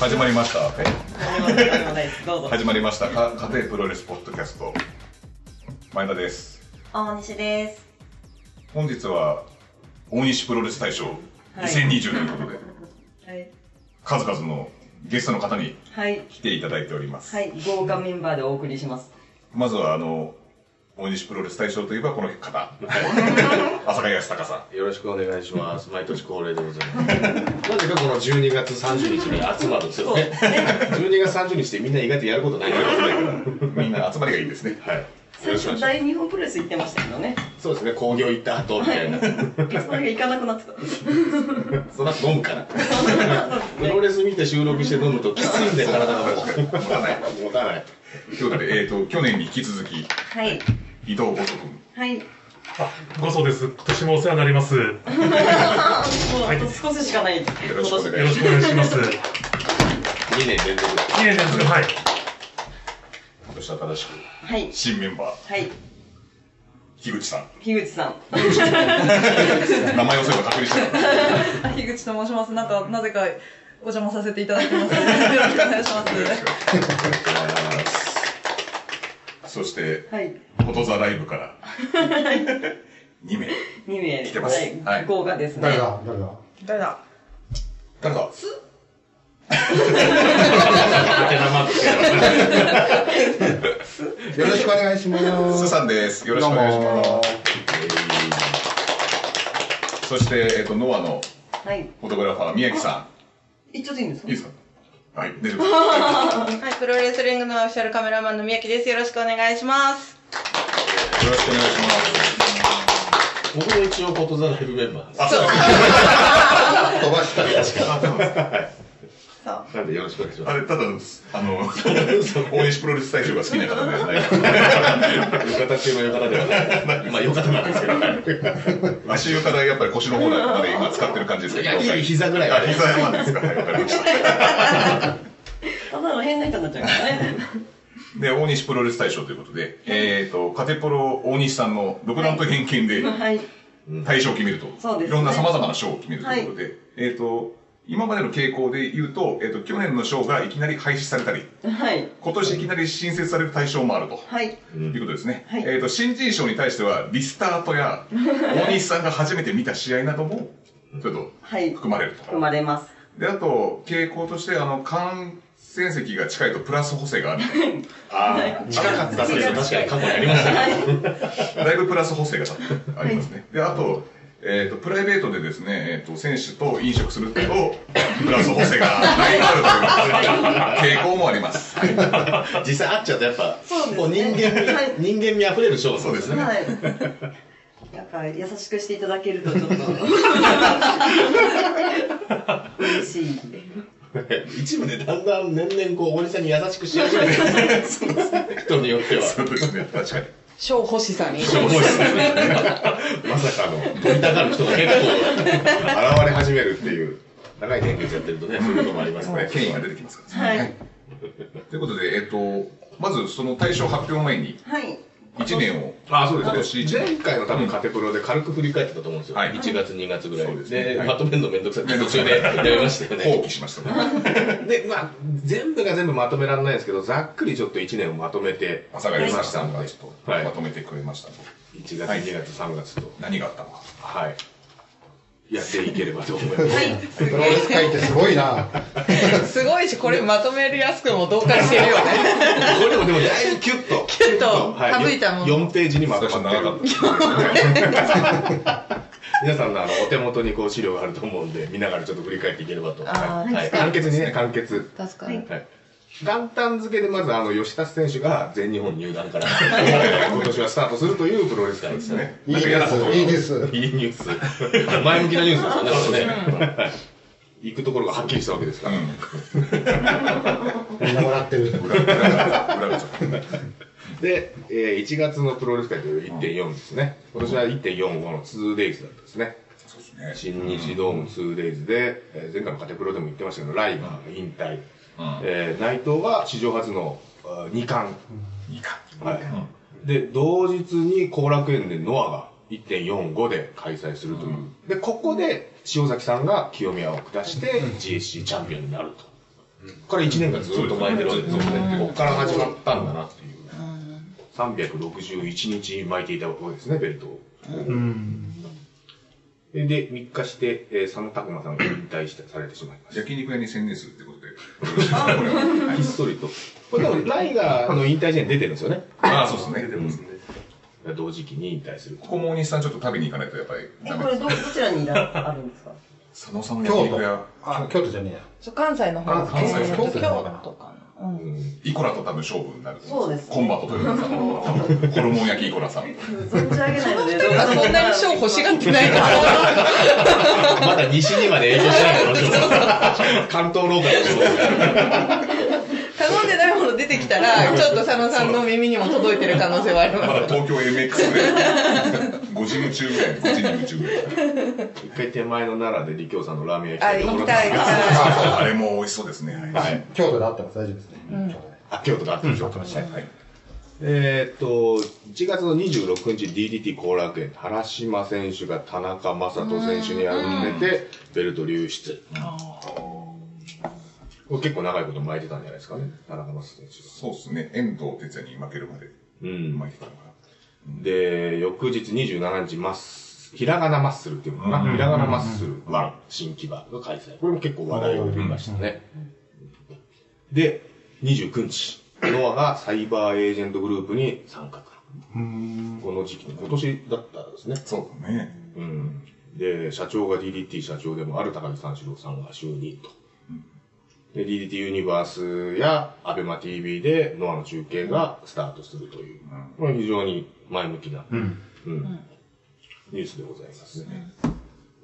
始まりました。どうぞ。始まりました。か家庭プロレスポッドキャスト。前田です。大西です。本日は、大西プロレス大賞2020ということで、はい。数々のゲストの方にはい。来ていただいております。はい。豪華メンバーでお送りします。まずは、あの、大西プロレス大賞といえばこの方。浅香康隆さん。よろしくお願いします。毎年恒例でございます。なぜかこの12月30日に集まるんですよね。12 月30日ってみんな意外とやることないから。みんな集まりがいいですね。はい。よ最。初大日本プロレス行ってましたけどね。そうですね、興行行った後みたいな。それが行かなくなってた。そら飲むから。プロレス見て収録して飲むときついんで体がもう。持たない。持たない。ということで、えっ、と、去年に引き続き、はい。伊藤五斗君。はい。ごそうです。今年もお世話になります。よ もうあと少ししかない。よよろしくお願いろします。2 2年連続。年連続、はい。今年新しく、はい。新メンバー、はい。樋口さん。樋口さん。名前をそういえば確認してた。樋口と申します。なんか、なぜかお邪魔させていただいてます。よろしくお願いします。そして、はい。フォトザライブから、2名。2名来てますはいはい豪華ですね。誰だ？誰だ？誰だ？誰だ？ハテナマークしてよろしくお願いします。スさんです。よろしくお願いします。そして、えっ、と、ノアのはい。フォトグラファー、宮城さ行っちゃっていいんですん。か？いいですか？はい、大丈夫です。はい、プロレスリングのオフィシャルカメラマンの宮城です。よろしくお願いします。よろしくお願いします。僕も一応フォトザライブメンバーです。あ、そう 飛ばした。さなんでよろしくお願いしまあれ、ただ、あの、大西プロレス大賞が好きな方ではない。す。浴衣中の浴衣ではない。まあ浴衣なんですけど。足湯からやっぱり腰の方まで今使ってる感じですけど。いや、膝ぐらいあ。膝山ですか。はい、わかりました。ただの変な人になっちゃうからね。で、大西プロレス大賞ということで、えっ、と、カテプロ大西さんの独断と偏見ではい。大賞を決めると。そうですねいろんな様々な賞を決めるということで、えっ、と、今までの傾向で言うと、えっ、と、去年の賞がいきなり廃止されたり、はい。今年いきなり新設される対象もあると。はい。いうことですね。はいえっ、と、新人賞に対しては、リスタートや、大西さんが初めて見た試合なども、ちょっとはい。含まれると。含まれます。で、あと、傾向として、あの、観戦席が近いとプラス補正がある。ああ、近かったですよ。確かに過去にありましたね。だいぶプラス補正がありますね。で、あと、えっ、と、プライベートでですね、えっ、と、選手と飲食すると、プラス補正がだいぶあるという傾向もあります。はい実際会っちゃうとやっぱ、そうね人間人間味溢れるショーそうですね。はい。やっぱ優しくしていただけるとちょっと嬉しい。一部でだんだん年々こう、大西さんに優しくし始めてる人によっては。そうですね、確かに。小欲しさに。しょうもないですねまさかの、取りたがる人が結構現れ始めるっていう。長い年月やってるとね、そういうこともありますね。権威が出てきますからね。はい。ということで、えっ、と、まずその対象発表前に、はい。1年を、あ、そうですね。前回の多分カテプロで軽く振り返ってたと思うんですよ。はい1月、2月ぐらい。でまとめるのめんどくさいって途中でやめましたよ放ね。棄しましたね。で、まあ、全部が全部まとめられないんですけど、ざっくりちょっと1年をまとめて朝がみりましたたましんがちょっとはいまとめてくれましたので、1月、はい2月、3月と、何があったのか。はい。やっていければと思います。プロレス界ってすごいな。すごいし、これまとめるやすくも同化してるよね。これでもでもだいぶキュッと。キュッと省いたもの4ページにまとまってる長かった。皆さんのあのお手元にこう資料があると思うんで、見ながらちょっと振り返っていければと。はい。簡潔にね、簡潔。確かに。はい。元旦付けでまずあの吉田選手が全日本入団から 今年はスタートするというプロレス界ですね。いいニュース、いいニュース。いいニュース。前向きなニュースですよね、これね。行くところがはっきりしたわけですから。みん な笑ってる。で、えー1月のプロレス界という1.4ですね。今年は1.45の 2days だったんですね。そうですね。新日ドーム 2days で、えー前回のカテプロでも言ってましたけど、ライバーが引退。うん。えー内藤が史上初の2冠。いいか。はい。で、同日に後楽園でノアが1.45で開催するという。で、ここで塩崎さんが清宮を下して GSC チャンピオンになると。これ1年間ずっと巻いてるわけですよね。ここから始まったんだなっていう。361日巻いていたわけですね、ベルトを。うん。で、3日して、えー佐野拓磨さんが引退してされてしまいました。焼肉屋に専念するってこと？で。よろしいですかこれは。ひっそりと。これでも、ライがあの引退試合に出てるんですよね。ああ、そうですね。同時期に引退する。ここも大西さんちょっと食べに行かないとやっぱりえ、ダメですこれど、どちらにいらあるんですか？佐野さんの焼肉屋、あ、京都じゃねえや。関西の方あ関西えー京都かイコラと多分勝負になると思そうですねコンバットというか、ホルモン焼きイコラさん。存じ上げないので、そんなに賞欲しがってないから。まだ西にまで影響しないから、関東ローカルの勝負頼んでないもの出てきたら、ちょっと佐野さんの耳にも届いてる可能性はありまます。だ東京 MX で 5時夢中ぐらい、5時に夢中ぐらい。一回手前の奈良で李京さんのラーメン屋あ、行きたい、行きたい。あれも美味しそうですね。はい。はい。京都であったら大丈夫ですね。京都であ、京都だったでしょ。はい。はい。えーっと、1月の26日 DDT 後楽園、原島選手が田中将人選手に敗れて、ベルト流出。これ結構長い。こと巻い。てたんじゃない。ですかね、田中将人選手が。そうですね。遠藤哲也に負けるまでうん。巻い。てたのかで、翌日27日、マッス、ひらがなマッスルっていうのかな、ひらがなマッスル1新木場が開催。これも結構話題を呼びましたね。で、29日、ノアがサイバーエージェントグループに参画。この時期、今年だったんですね。な。そうだね。うん。で、社長が DDT 社長でもある高木三四郎さんが就任と。で、DDT ユニバースや ABEMATV でノアの中継がスタートするという、これは非常に前向きな、うん。ニュースでございますね。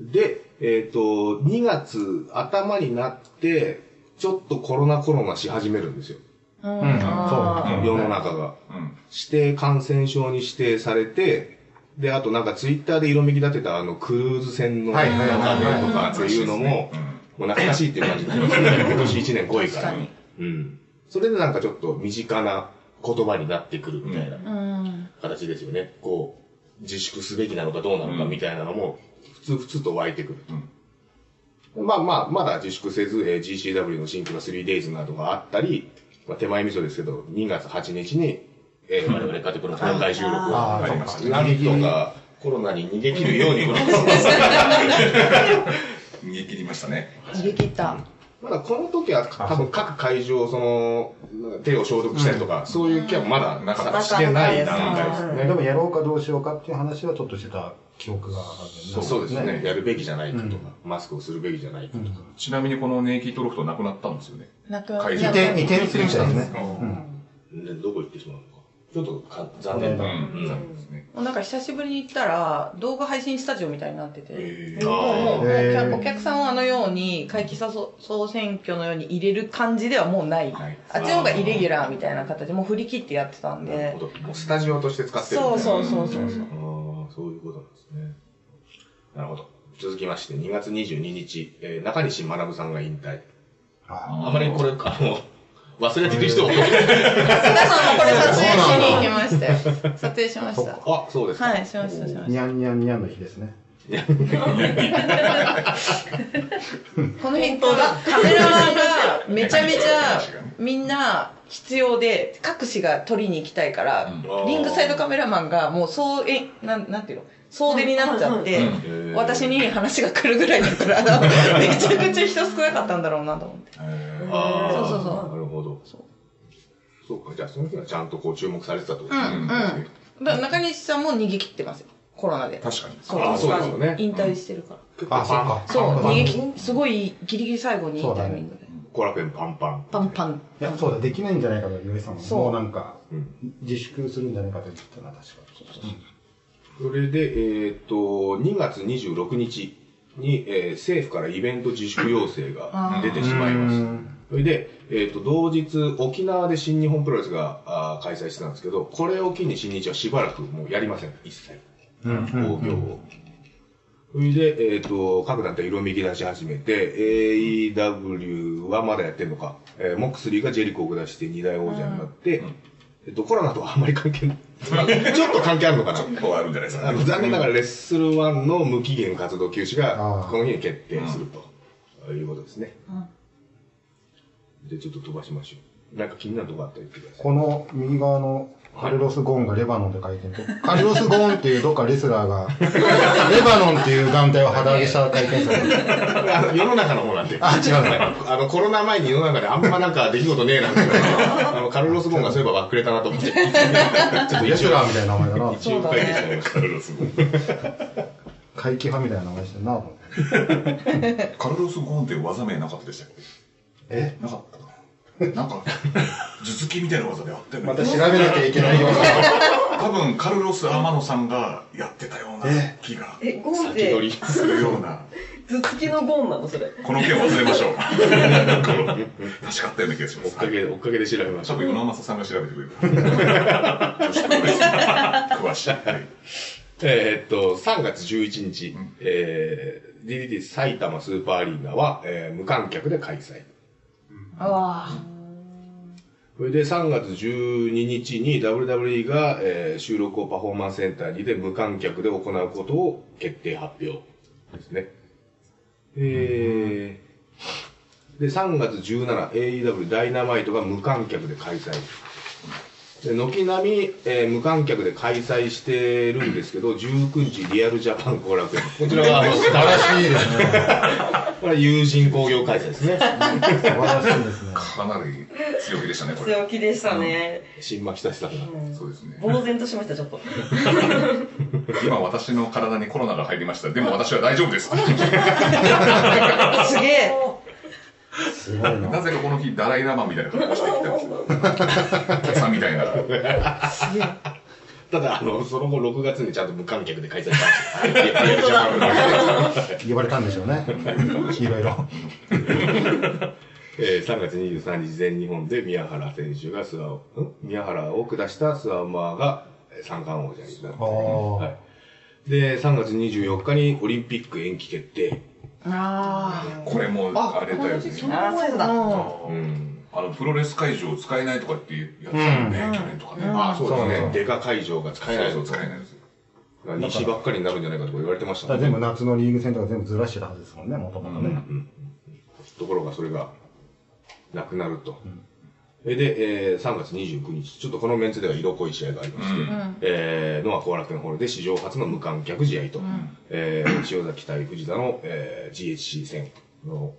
で、えっ、と、2月頭になって、ちょっとコロナコロナし始めるんですよ。うん。あ世の中が。うん。指定感染症に指定されて、で、あとなんかツイッターで色めき立てたあのクルーズ船のはいはいはいはい中でとかっていうのも、もう懐かしいっていう感じになりますね。今年1年5位から。うん。それでなんかちょっと身近な言葉になってくるみたいなうん。形ですよね。こう、自粛すべきなのかどうなのかみたいなのも、普通普通と湧いてくる。まあまあ、まだ自粛せず、えー GCW の新規の 3days などがあったり、まあ、手前味噌ですけど、2月8日に、えー、我々カテプロの公開収録がありました。なんとかコロナに逃げ切るように、逃げ切りましたね。逃げ切った。まだこの時は多分各会場、その、手を消毒したりとか、そういう気はまだなかったしてない段階ですね。でもやろうかどうしようかっていう話はちょっとしてた記憶があるんそうそうですね。やるべきじゃないかとか、マスクをするべきじゃないかとか。ちなみにこのネイキッドロフトなくなったんですよね。なく会場移転、移転するみたいですね。でどこ行ってしまうの？か。ちょっとか残念うだ。ん。残念ですね。もうなんか久しぶりに行ったら、動画配信スタジオみたいになってて。えもうもうもうお客さんをあのように、会期総選挙のように入れる感じではもうない。はいあっちの方がイレギュラーみたいな形で、もう振り切ってやってたんで。もうスタジオとして使ってるみたいな。そうそうそうそうそう。ああ、そういうことなんですね。なるほど。続きまして、2月22日、えー中西学さんが引退。ああまりこれ、あの、忘れてる人も。皆さんもこれ撮影しに行きましたよ。撮影しました。あ、そうですか。はい、しました、しましにゃんにゃんにゃんの日ですね。た。この辺からカメラマンがめちゃめちゃみんな必要で、各紙が撮りに行きたいから、うんリングサイドカメラマンがもう総、え、なん、なんていうの？総出になっちゃって、うん私に話が来るぐらいだから、めちゃくちゃ人少なかったんだろうなと思って。ーああ、そうそうそうなるほど。そうそうか、じゃあその日はちゃんとこう注目されてたってことですね。うん、うん。だから中西さんも逃げ切ってますよ。コロナで。確かに。そうあそうですよね引退してるから。あ、そうか。そう、逃げ切すごいギリギリ最後にいいタイミングで。後楽園パンパン。パンパン。いや、そうだ、できないんじゃないかと言われてたの。そうもうなんかうん、自粛するんじゃないかと言ってたな、確か。それで、えっ、と、2月26日に、えー政府からイベント自粛要請が出てしまいました。それで、えっ、と、同日、沖縄で新日本プロレスがあー開催してたんですけど、これを機に新日はしばらくもうやりません、一切。興行を。それで、えっ、と、各団体色めき出し始めて、AEW はまだやってんのか、えーモックスリーがジェリコを下して二大王者になって、えっと、コロナとはあんまり関係ない。ちょっと関係あるのかな？ちょっとあるんじゃないですかね。残念ながらレッスル1の無期限活動休止がこの日に決定するということですね。で、ちょっと飛ばしましょう。なんか気になるとこあったら言ってください。この右側のカルロス・ゴーンがレバノンで書いてると、カルロス・ゴーンっていうどっかレスラーが、レバノンっていう団体を肌上げした会見されてる。あ の世の中の方なんで。あ違うのあの、コロナ前に世の中であんまなんか出来事ねえなって。あの、カルロス・ゴーンがそういえばばっくれたなと思って。ちょっとレスラーみたいな名前だな。一応書いてた。カルロス・ゴーン。怪奇派みたいな名前してるなと思って。カルロス・ゴーンって技名なかったでしたっけ？え？なかったかななんか、頭突きみたいな技であったよね。また調べなきゃいけないような。多分、カルロス・アマノさんがやってたようなえ気がえ、ゴーンって、先取り。するような。頭突きのゴーンなのそれ。この件忘れましょう。確かあったような気がします。追っかけ、追っかけで調べましょう。多分、与那正さんが調べてくれる。女子プロレス詳しい。はいえーっと、3月11日、んえー、DDT 埼玉スーパーアリーナは、えー無観客で開催。あわそれで3月12日に WWE が、えー収録をパフォーマンスセンターにで無観客で行うことを決定発表ですね。えー、で、3月17、AEW ダイナマイトが無観客で開催。で軒並み、えー無観客で開催してるんですけど、19日リアルジャパン後楽園。こちらは、素晴らしいですね。これは友人工業開催ですね。素晴らしいですね。かなり強気でしたね、これ。強気でしたね。新巻久志さんが。そうですね。呆然としました、ちょっと。今私の体にコロナが入りました。でも私は大丈夫です。すげえ。すごいな。なぜかこの日、ダライラマンみたいな格好してきてます。お客さんみたいな。ただ、あの、その後6月にちゃんと無観客で開催したんですよ。リアルジャパンの言われたんでしょうね。いろいろ。えー3月23日全日本で宮原選手がスワを、ん宮原を下したスワンマーがえー三冠王者になって、はい。で、3月24日にオリンピック延期決定。あこれもあれだよね。あー、そうだ。うん。あの、プロレス会場使えないとかってやってたよね、去年とかね。あ、そうですそうね。デカ会場が使えないそうとそう使えないですよ。西ばっかりになるんじゃないかとか言われてましたもんね全部夏のリーグ戦とか全部ずらしてたはずですもんね、もともとね。ところがそれがなくなると。それで、えー3月29日、ちょっとこのメンツでは色濃い試合がありまして、うんえー、ノア後楽園ホールで史上初の無観客試合と、えー、塩崎対藤田の、えー、GHC 戦の、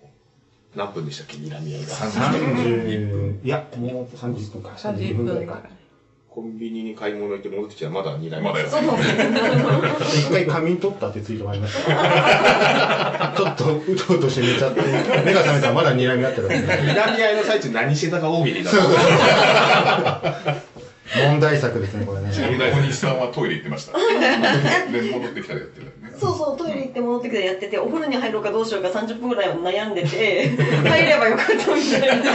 何分でしたっけ、睨み合いが。30いや、もう30分か。31分ぐらいか。コンビニに買い物行って戻ってきたらまだ睨み合い。まだやそうなんですね。一回仮眠取ったってツイートがありました。ちょっとうとうとして寝ちゃって、目が覚めたらまだ睨み合ってる。睨み合いの最中何してたか大喜利だと。問題作ですね、これね。大西さんはトイレ行ってました。で、戻ってきたらやってたよね。そうそう、トイレ行って戻ってきてやってて、お風呂に入ろうかどうしようか30分ぐらい悩んでて、入ればよかったみたいな。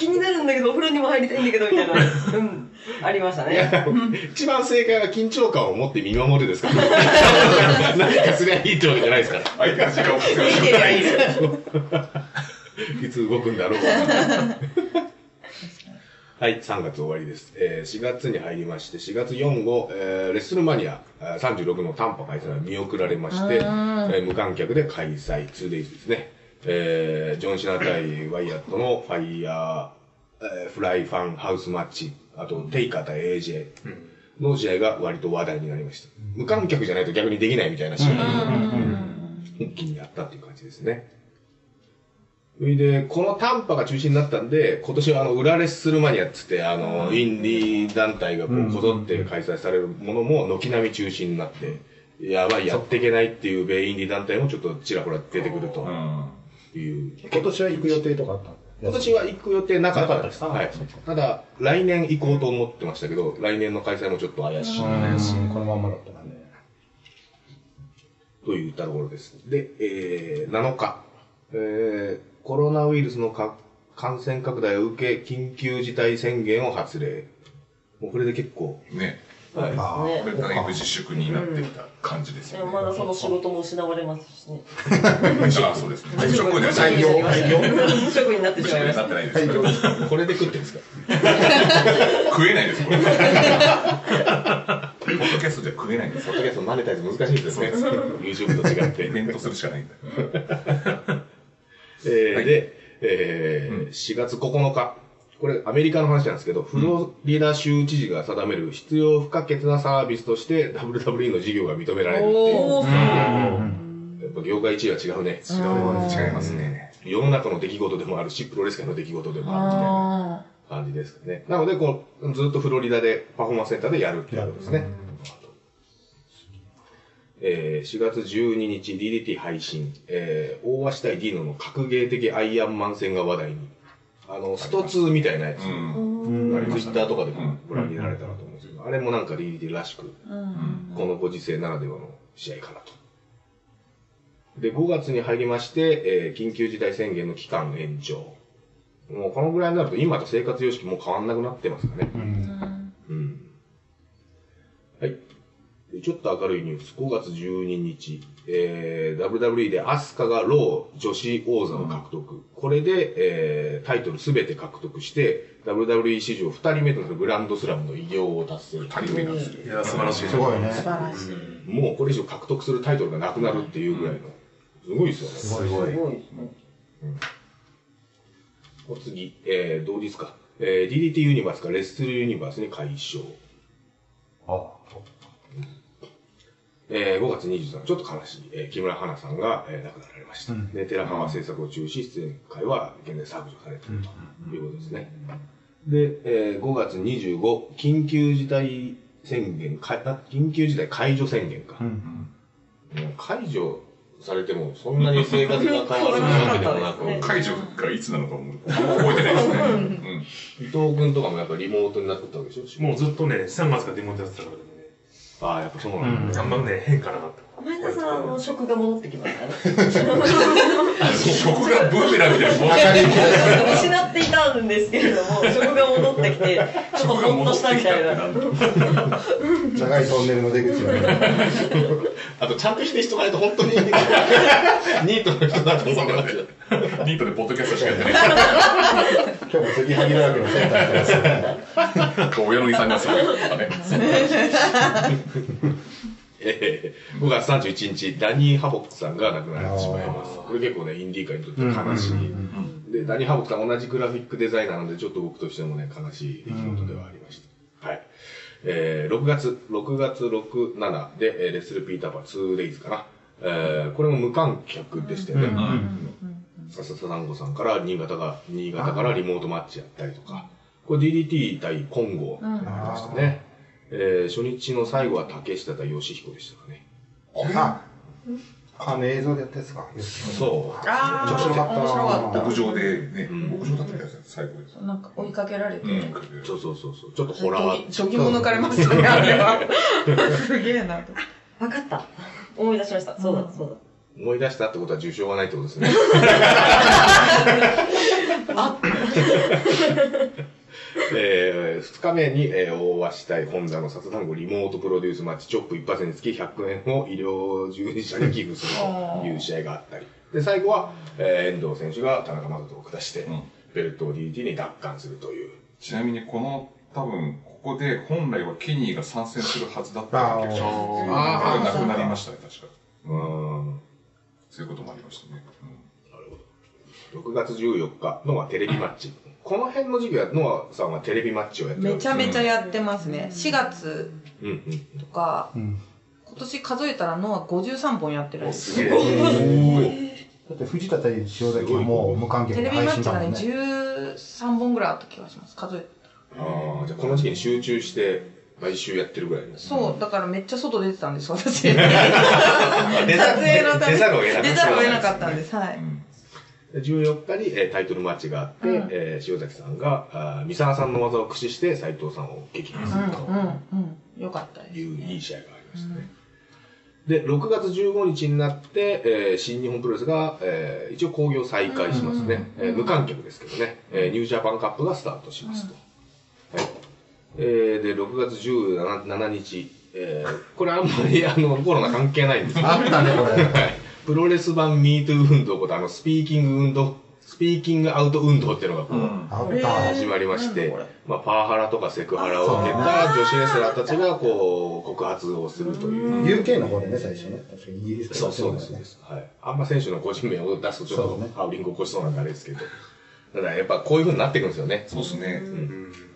気になるんだけど、お風呂にも入りたいんだけど、みたいな。うん。ありましたね。一番正解は緊張感を持って見守るですから。何かすりゃいいってわけじゃないですから。相手の時間を必要見てりゃいいつ動くんだろう。はい、3月終わりです。えー4月に入りまして、4月4号、えーレッスルマニアえー36の短波開催が見送られまして、えー無観客で開催、2days ですね。えージョン・シナ対ワイヤットのファイヤー、えーフライファンハウスマッチ、あと、テイカー対 AJ の試合が割と話題になりました。無観客じゃないと逆にできないみたいな試合が一気にやったっていう感じですね。それで、この短波が中心になったんで、今年はあの、裏レッスルマニアっつって、あの、インディー団体がこう、こぞって開催されるものも、軒並み中心になって、やばい、やっていけないっていう米インディー団体もちょっとちらほら出てくるとうん。いう。今年は行く予定とかあった今年は行く予定なかったです。はい。ただ、来年行こうと思ってましたけど、来年の開催もちょっと怪しい。うん、このまんまだったらね。といったところです。で、えー、7日、えー、コロナウイルスのか感染拡大を受け、緊急事態宣言を発令。もうこれで結構、ね。はいねこれだいぶ自粛になってきた感じですでよね。もまだその仕事も失われますしね。あそうですね。無職になって無しまいました職になって。ないです。これで食ってるんですか？食えないです、これ。ポッドキャストじゃ食えないんですポッドキャストマネタイズ難しいですね。YouTube と違って。イベントするしかないんだ。えーはいで、えーうん4月9日。これ、アメリカの話なんですけど、フロリダ州知事が定める必要不可欠なサービスとして WWE の事業が認められるっていう。やっぱ業界1位は違うね。違う違いますね。世の中の出来事でもあるし、プロレス界の出来事でもあるみたいなあ感じですかね。なので、こう、ずっとフロリダでパフォーマンスセンターでやるっていうことですね。えー4月12日 DDT 配信、えー大鷲対ディーノの格ゲー的アイアンマン戦が話題に。あの、スト2みたいなやつ。ツイッターとかでもうんご覧になられたらと思うんですけど、あれもなんか DDT らしく、ーうんこのご時世ならではの試合かなと。で、5月に入りまして、えー緊急事態宣言の期間延長。もうこのぐらいになると今と生活様式もう変わんなくなってますかね。うんうん。はい。でちょっと明るいニュース。5月12日、えー、WWE でアスカがロー女子王座を獲得。これで、えー、タイトルすべて獲得して、WWE 史上2人目となるグランドスラムの偉業を達成。二人目なんですよ。いや、素晴らしい。すごいね。素晴らしい。もうこれ以上獲得するタイトルがなくなるっていうぐらいの。すごいですよね。すごいすごいすごいですね。お次、えー、同日か？えー、DDT ユニバースからレッスルユニバースに解消。あ、えー、5月23日、ちょっと悲しい、えー木村花さんが、えー亡くなられました。うんで、寺川制作を中止、出演会は現在削除されているということですね。で、えー5月25、緊急事態宣言、かあ緊急事態解除宣言か。うん。もう解除されても、そんなに生活が変わるわけでもなく、ね解除がいつなのかも覚えてないですね。うん。伊藤君とかもやっぱリモートになってたわけでしょもうずっとね、3月からデモンやってたからね。ああ、やっぱそうなんだ。あんまね、変化なかった。前田さんの職が戻ってきましたね。食がブーメランみたいな。失っていたんですけれども、職が戻ってきて、ちょっとほっとしたみたいな。長いトンネルの出口。あと、ちゃんと否定しとかないと本当にニートの人だと思。ニートでポッドキャストしかやってない。今日も杉萩だらけのセンターす。親の遺産がすごいとかね。えー、5月31日、ダニー・ハボックさんが亡くなってしまいます。これ結構ね、インディー界にとっては悲しい。で、ダニー・ハボックさん同じグラフィックデザイナーなので、ちょっと僕としてもね、悲しい出来事ではありました。はい。えー、6月、6月6、7で、えーレッスル・ピーターパー 2days かな。えー、これも無観客でしたよね。笹田団子さんから新潟が、新潟からリモートマッチやったりとか、これ DDT 対混合になりましたね。えー、初日の最後は竹下対義彦でしたかね。あ、あの映像でやったやつか。そう。あ面白かった牧場でね、ん牧場だったやつ最後です。た。なんか追いかけられて、うん。そうそうそうそう。ちょっとホラー。ちょぎも抜かれましたね、あれは。すげえなと。わかった。思い出しました。そうだ、そうだ。思い出したってことは受賞がないってことですね。えー、2日目に、えー、大鷲対本田の札団子リモートプロデュースマッチ、チョップ一発につき100円を医療従事者に寄付するという試合があったり。で、最後は、えー、遠藤選手が田中正人を下して、うんベルトを DDT に奪還するという。ちなみにこの多分ここで本来はケニーが参戦するはずだったんだけど、あなくなりましたね確か。うーん。そういうこともありましたね。なるほど。6月14日のはテレビマッチ。この辺の時期は、ノアさんはテレビマッチをやってるめちゃめちゃやってますね。4月うんうん。とか、うん。今年数えたらノア53本やってるすすげえ。だって藤田対塩崎はもう無観客テレで配ビマッチがね、信だもんね。13本ぐらいあった気がします。数えああ、じゃあこの時期に集中して、毎週やってるぐらいです。そう、だからめっちゃ外出てたんです、私。撮影のため出ざるを得なかった。出ざるを得なかったんです。はい。うん14日に、えータイトルマッチがあって、うんえー塩崎さんが、あー三沢さんの技を駆使して斎藤さんを撃破するとうん、うん、うん。よかったです。いういい試合がありましたね。で、6月15日になって、えー新日本プロレスが、えー一応興行再開しますね、えー無観客ですけどね、えーニュージャパンカップがスタートしますと。はいえー、で、6月17日、えー、これあんまりあのコロナ関係ないんですけど、あったね、これ。はいプロレス版 MeToo 運動ことあのスピーキング運動、スピーキングアウト運動っていうのがこう、あった。始まりましてまあ、パワハラとかセクハラを受けた女子レスラーたちがこう告発をするという。UK の方でね、最初ね。確かにイギリスそうそうですね。はい。あんま選手の個人名を出すとちょっとハウリング起こしそうなんであれですけど。ただやっぱこういう風になっていくんですよね。そうですね。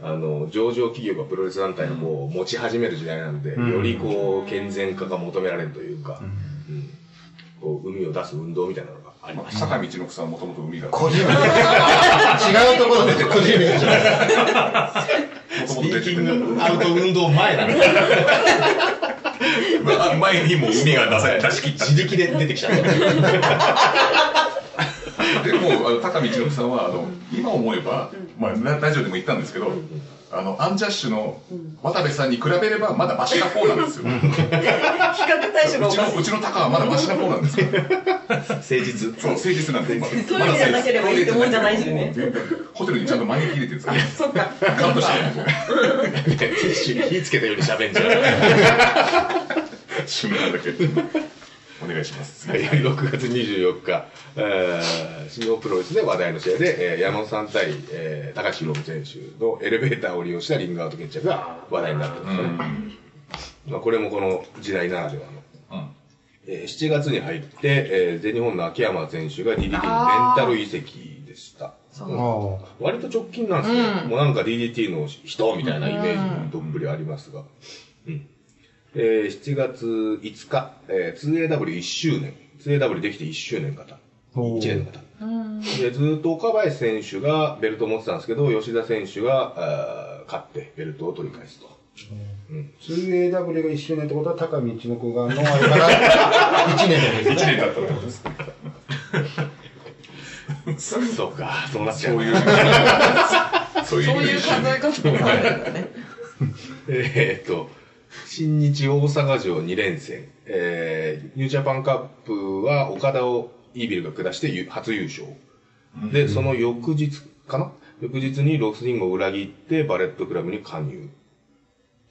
あの、上場企業がプロレス団体をこう持ち始める時代なんで、んよりこう健全化が求められるというか、うんこう海を出す運動みたいなのがありました。坂道の草はもともと海が。個人名。違うところで個人名じゃん。スピーキもともと出ててングアウト運動前 まあ前にも海が出され出し切った。自力で出てきた。でも、あの高見一六さんは、あの、今思えば、まあ、ララジオでも言ったんですけど、あの、アンジャッシュの渡部さんに比べれば、まだマシな方なんですよ。う比較対象がおちの、かしい。うちのタカはまだマシな方なんですよ。誠実。そう、誠実なんです。まだそういう意味じゃなければいいってもんじゃないしね。ホテルにちゃんと招き入れてるんですよ。そっか。カウントしてるんですよ。火つけたように喋んじゃ ん。瞬間だけ。お願いします。はい、6月24日、えー、新日本プロレスで話題の試合で、えー、矢野さん対、えー、高橋宏夢選手のエレベーターを利用したリングアウト決着が話題になってますね。まあ、これもこの時代ならではの。うんえー7月に入って、えー、全日本の秋山選手が DDT にレンタル移籍でした。あ割と直近なんですね。うんもうなんか DDT の人みたいなイメージもどっぷりありますが。うん。えー、7月5日、えー、2AW1 周年。2AW できて1周年方。おー1年方。で、ずーっと岡林選手がベルトを持ってたんですけど、吉田選手が、あー勝ってベルトを取り返すと。2AW が1周年ってことは、高道の子がのあれから 1年ってことです1ね。年経ったってことです。そうか、そうなっちゃう。そういう、そういうそういう数え方もあるんだね。えーっと、新日大阪城2連戦、えー、ニュージャパンカップは岡田をイービルが下してゆ初優勝。で、その翌日かな？翌日にロスリンゴを裏切ってバレットクラブに加入。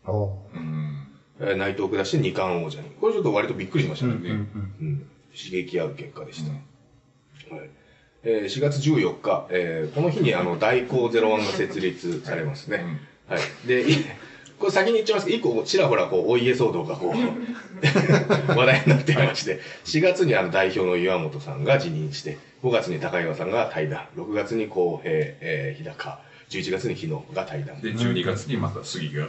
おうん。えー内藤を下して二冠王者に。これちょっと割とびっくりしましたね。うんうん刺激ある結果でした。はいえー4月14日、えーこの日にあの大光01が設立されますね。はい。で、いこれ先に言っちゃいますけど、一個ちらほらこう、お家騒動がこう、話題になっていまして、4月にあの代表の岩本さんが辞任して、5月に高岩さんが対談、6月に公平、えー日高、11月に日野が対談。で、12月にまた杉が、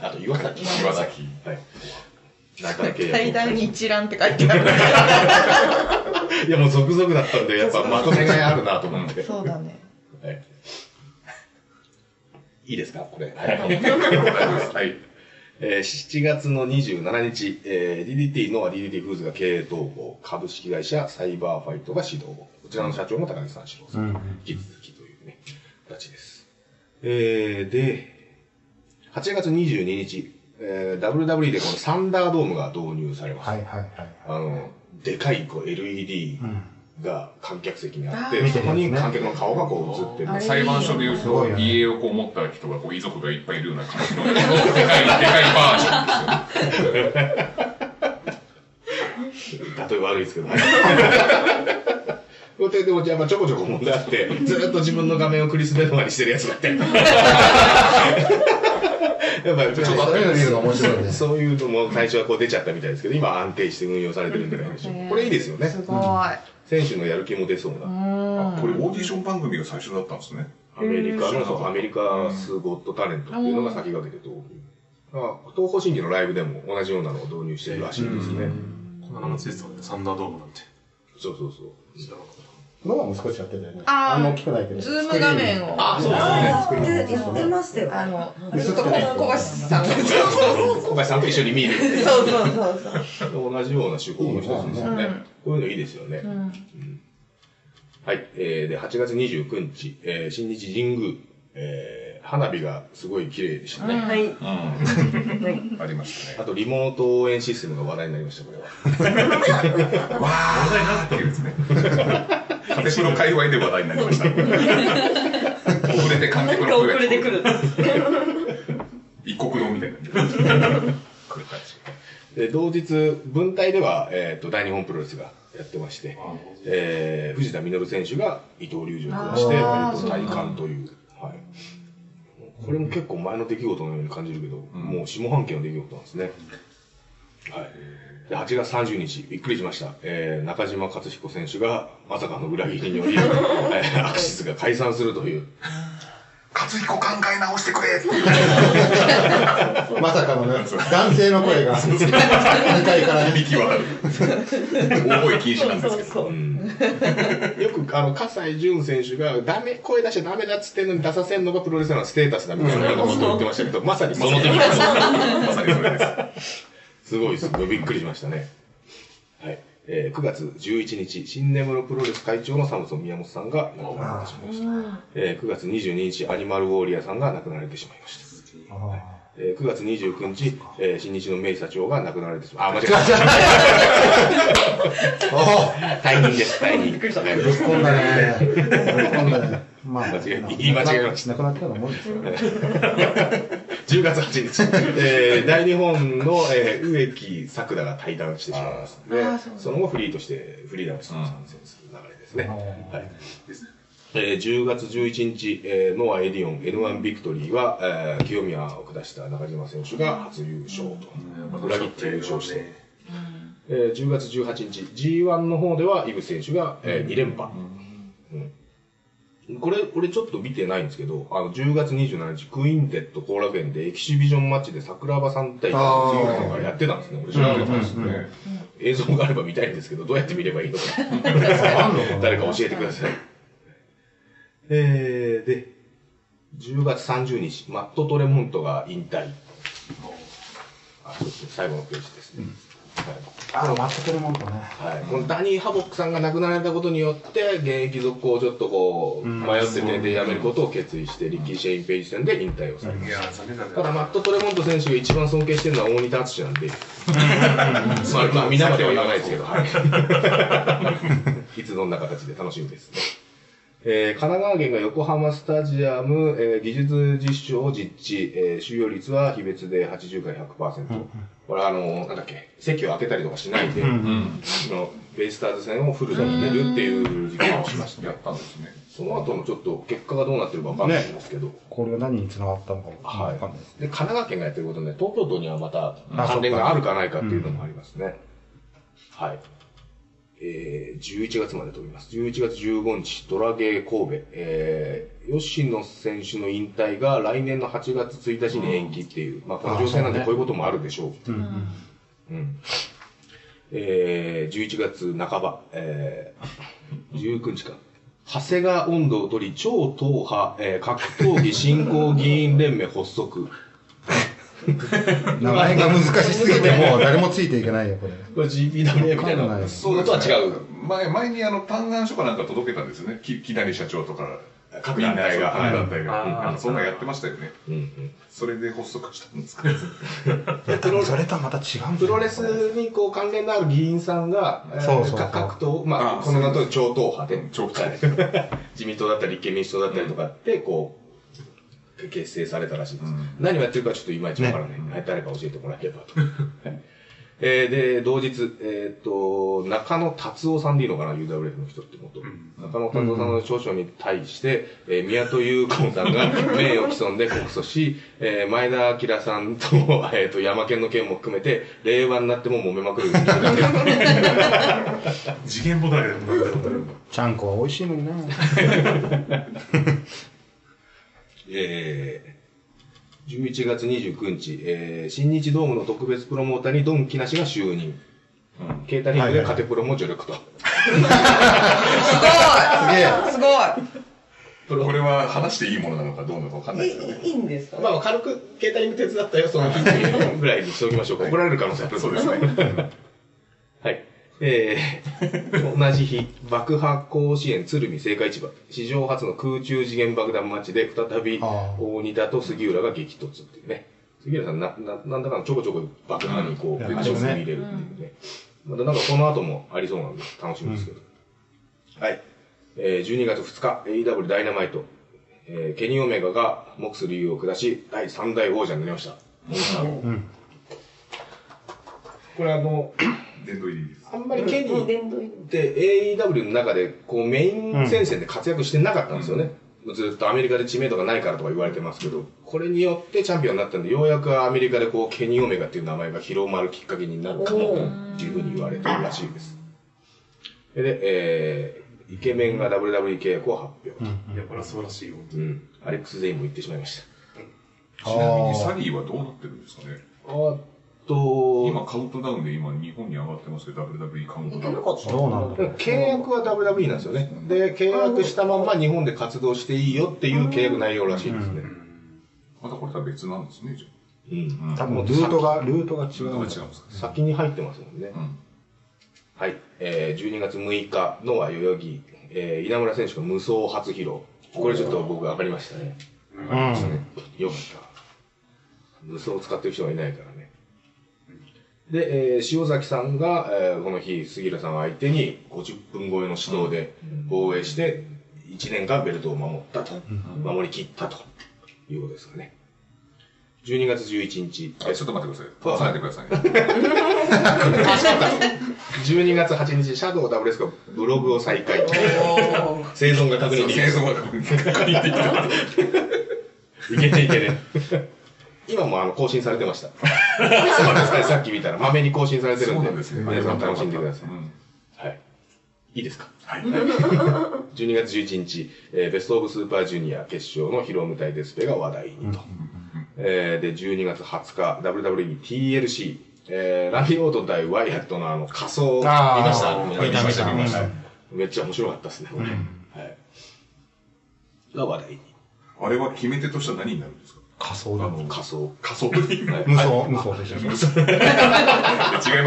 あと岩崎。岩崎。はい。対談一覧って書いてある。いやもう続々だったんで、やっぱまとめがいあるなと思って。そうだね。はい。いいですか？これ。はい。えー7月の27日、えー DDT の DDT フーズが経営統合、株式会社サイバーファイトが始動。こちらの社長も高木さん。うん引き続きというね、形です。えー、で、8月22日、えー WWE でこのサンダードームが導入されます。はいはいはい。あの、でかいこう LED うんが観客席にあって、そこに観客の顔がこう映ってる。裁判所で言うと、家をこう持った人が、こう遺族がいっぱいいるような感じの、でかい、でかいバージョンですよね。例え悪いですけど。こうやってでもやっぱちょこちょこ問題あって、ずーっと自分の画面をクリス・ベノワにしてるやつがいて。やっぱりちょっとそういうの見るの面白いね。そういうのも最初はこう出ちゃったみたいですけど、今は安定して運用されてるんじゃないでしょうか。これいいですよね。すごい。選手のやる気も出そうな。うん。あこれオーディション番組が最初だったんですね。アメリカうんの、アメリカスゴットタレントっていうのが先駆けて導入。あ東方神起のライブでも同じようなのを導入してるらしいですね。こんなのついてたんだサンダードームなんて。そうそうそう。知らなかった。ノアも少しやってたよね。あんま大きくないけど。ズーム画面を。あ、そうですね。やってやってましたよ。あの、ずっと小橋さんが。そ う小林さんと一緒に見る。そうそうそう。同じような手法の一つですよね。うんこういうのいいですよね。うん。はい。えー、で、8月29日、えー、新日神宮、えー、花火がすごい綺麗でしたね。はい。うん。ありましたね。あと、リモート応援システムが話題になりました、これは。わー、話題になってるんですね。カテプロ界隈で話題になりました。遅れて観客の声が遅れてくる。来る感じ。で同日、文体では、えっ、と、大日本プロレスがやってまして、えー、藤田実選手が伊藤隆二を下して、あー割と体感という、はい。これも結構前の出来事のように感じるけど、もう下半期の出来事なんですね。はい。で、8月30日、びっくりしました。えー、中島克彦選手が、まさかの裏切りにより、えーアクシスが解散するという。勝彦考え直してくれっていう。まさかのね、男性の声が、向かいからね。響き渡る。大声禁止なんですけど。よく、あの、葛西潤選手が、ダメ、声出しちゃダメだっつってんのに出させんのがプロレスラーのステータスだみたいなことを言ってましたけど、まさにその時です。まさにそれです。すごいです。びっくりしましたね。はい。えー9月11日、新根室プロレス会長のサムソン宮本さんが亡くなられてしまいました。えー9月22日、アニマルウォーリアーさんが亡くなられてしまいました。えー9月29日、えー新日のメイ社長が亡くなられてしまいました。あ、間違えた。退任 です、退任。びっくりした。ぶっ込んだね。ぶっ込んだね。まあ、間違え言い間違えました。なくなったようなもんですよ。10月8日、えー大日本の、えー植木さくらが対談してしまいますのでその後フリーとしてフリーダムして参戦する流れですね。うん。はい。えー10月11日、えーノア・エディオン N1 ビクトリーは、えー清宮を下した中島選手が初優勝と、裏切って優勝して、えー10月18日 G1 の方では飯伏選手が、え2連覇、うんこれ、俺ちょっと見てないんですけど、あの、10月27日、クインテット後楽園でエキシビジョンマッチで桜庭さん対あージンがやってたんですね。俺知らなかったですね。映像があれば見たいんですけど、どうやって見ればいいのか。誰か教えてください。えー、で、10月30日、マット・トレモントが引退。あ、そうですね、最後のページですね。はいああ、マットテレモントね。はい、このダニー・ハボックさんが亡くなられたことによって、現役続行をちょっとこう、迷っててでやめることを決意して、リッキー・シェイン・ペイジ戦で引退をされました。ただ、マット・トレモント選手が一番尊敬してるのは大仁田敦なんで、まあ、まあ、皆までは言わないですけど、はい。いつどんな形で楽しみですね。えー神奈川県が横浜スタジアム、えー技術実証を実地、えー収容率は非別で80から100%。これはあの、なんだっけ、席を開けたりとかしないで、そのベイスターズ戦をフルで見れるっていう時間をしましたね。やったんですね。その後のちょっと結果がどうなってるかわかんないんですけど、これが何に繋がったのかはいわかんないです。で、神奈川県がやってることで、東京都にはまたあ関連があるかないかっていうのもありますね。はい。えー、11月まで飛びます。11月15日、ドラゲー神戸。えー、吉野選手の引退が来年の8月1日に延期っていう、まあこの状態なんであこういうこともあるでしょう。うんうん。うん。えー、11月半ば、えー、19日か。長谷川温度を取り、超党派、えー、格闘技振興議員連盟発足。名前が難しすぎて、もう誰もついていけないよ、これ。これ GPWA みたいな、わかんないそういうのとは違う。前、前にあの、嘆願書かなんか届けたんですよね。き、木谷社長とか。各団体が各団体が。そんなんやってましたよね。うんうんそれで発足したんですか？プロそれとはまた違うんプロレスにこう関連のある議員さんが、えーそうそうそうか各党、まあ、あこの名の通り超党派で、超党派はい 自民党だったり立憲民主党だったりとかって、こう、結成されたらしいです。うん何をやってるかちょっといまいちわからない。はい誰か教えてもらえればと。はい えーで、同日、えっ、と、中野達夫さんでいいのかな、UWF の人ってこと。中野達夫さんの著書に対して、えー宮戸優子さんが 名誉毀損で告訴し、えー前田明さんと、えっ、と、山県の件も含めて、令和になっても揉めまくる。次元ボだらけでちゃんこは美味しいのにな。えー11月29日、えー新日ドームの特別プロモーターにドン・キナシが就任。ケータリングでカテプロも助力と。すごい。これは話してい。い。ものなのかどうなのかわかんない。い。ですよね。い。い。い。んですかまあ、軽くケータリング手伝ったよ、その日ぐらい。にしておきましょうか。怒られる可能性あるそうですね。はい。えー、同じ日、爆破甲子園鶴見青果市場、史上初の空中次元爆弾マッチで再び大仁田と杉浦が激突っていうね。杉浦さんな、な、なんだかんだちょこちょこ爆破にこう、うん武器を入れるっていうね。またなんかこの後もありそうなんで楽しみですけど。はい。えー、12月2日、AEW ダイナマイト、えー、ケニーオメガがモクスリーを下し、第3代王者になりました。モンスターを。これあの、殿堂入りです。あんまりケニーって AEW の中でこうメイン戦線で活躍してなかったんですよね。ずっとアメリカで知名度がないからとか言われてますけど、これによってチャンピオンになったんで、ようやくアメリカでこうケニーオメガっていう名前が広まるきっかけになるかもっていうふうに言われてるらしいです。で、えー、イケメンが WWE 契約を発表。いや、これは素晴らしいよ。うん。アレックス・ゼインも言ってしまいました。ちなみにサニーはどうなってるんですかね？あと、今カウントダウンで今日本に上がってますけど WWE カウントダウンどうなんだ契約は WWE なんですよね。で、契約したまま日本で活動していいよっていう契約内容らしいですね。またこれとは別なんですねじうん。ゃ多分ルートが、ルートが違あう違うんですか先に入ってますもんね。うんはい。えー、12月6日、ノア代々木、えー、稲村選手が無双初披露。これちょっと僕分かりましたね。うん。よかった。無双を使ってる人がいないからね。で、えー、塩崎さんが、えーこの日、杉浦さんを相手に50分超えの指導で防衛して、1年間ベルトを守ったと。守り切ったと。いうことですかね。12月11日、あちょっと待ってください。飛ばさないでくださいね。12月8日、シャドウダブルスがブログを再開。生存が確認できる。映像が確認できる。いけていけね。今もあの更新されてました。さっき見たら、まめに更新されてるんで、そうなんですね皆さん楽しんでください。うんはい。いいですか？はい 12月11日、えーベストオブスーパージュニア決勝の披露舞台デスペが話題にと。えーで、12月20日、WWE TLC、えーランディ・オートン対ワイヤットのあの仮装、見ました？見た見た見ましたうんめっちゃ面白かったですね、これ。はい。が話題に。あれは決め手としては何になるんですか？仮想だ。仮装。仮想に無双、無双でしょ。違いま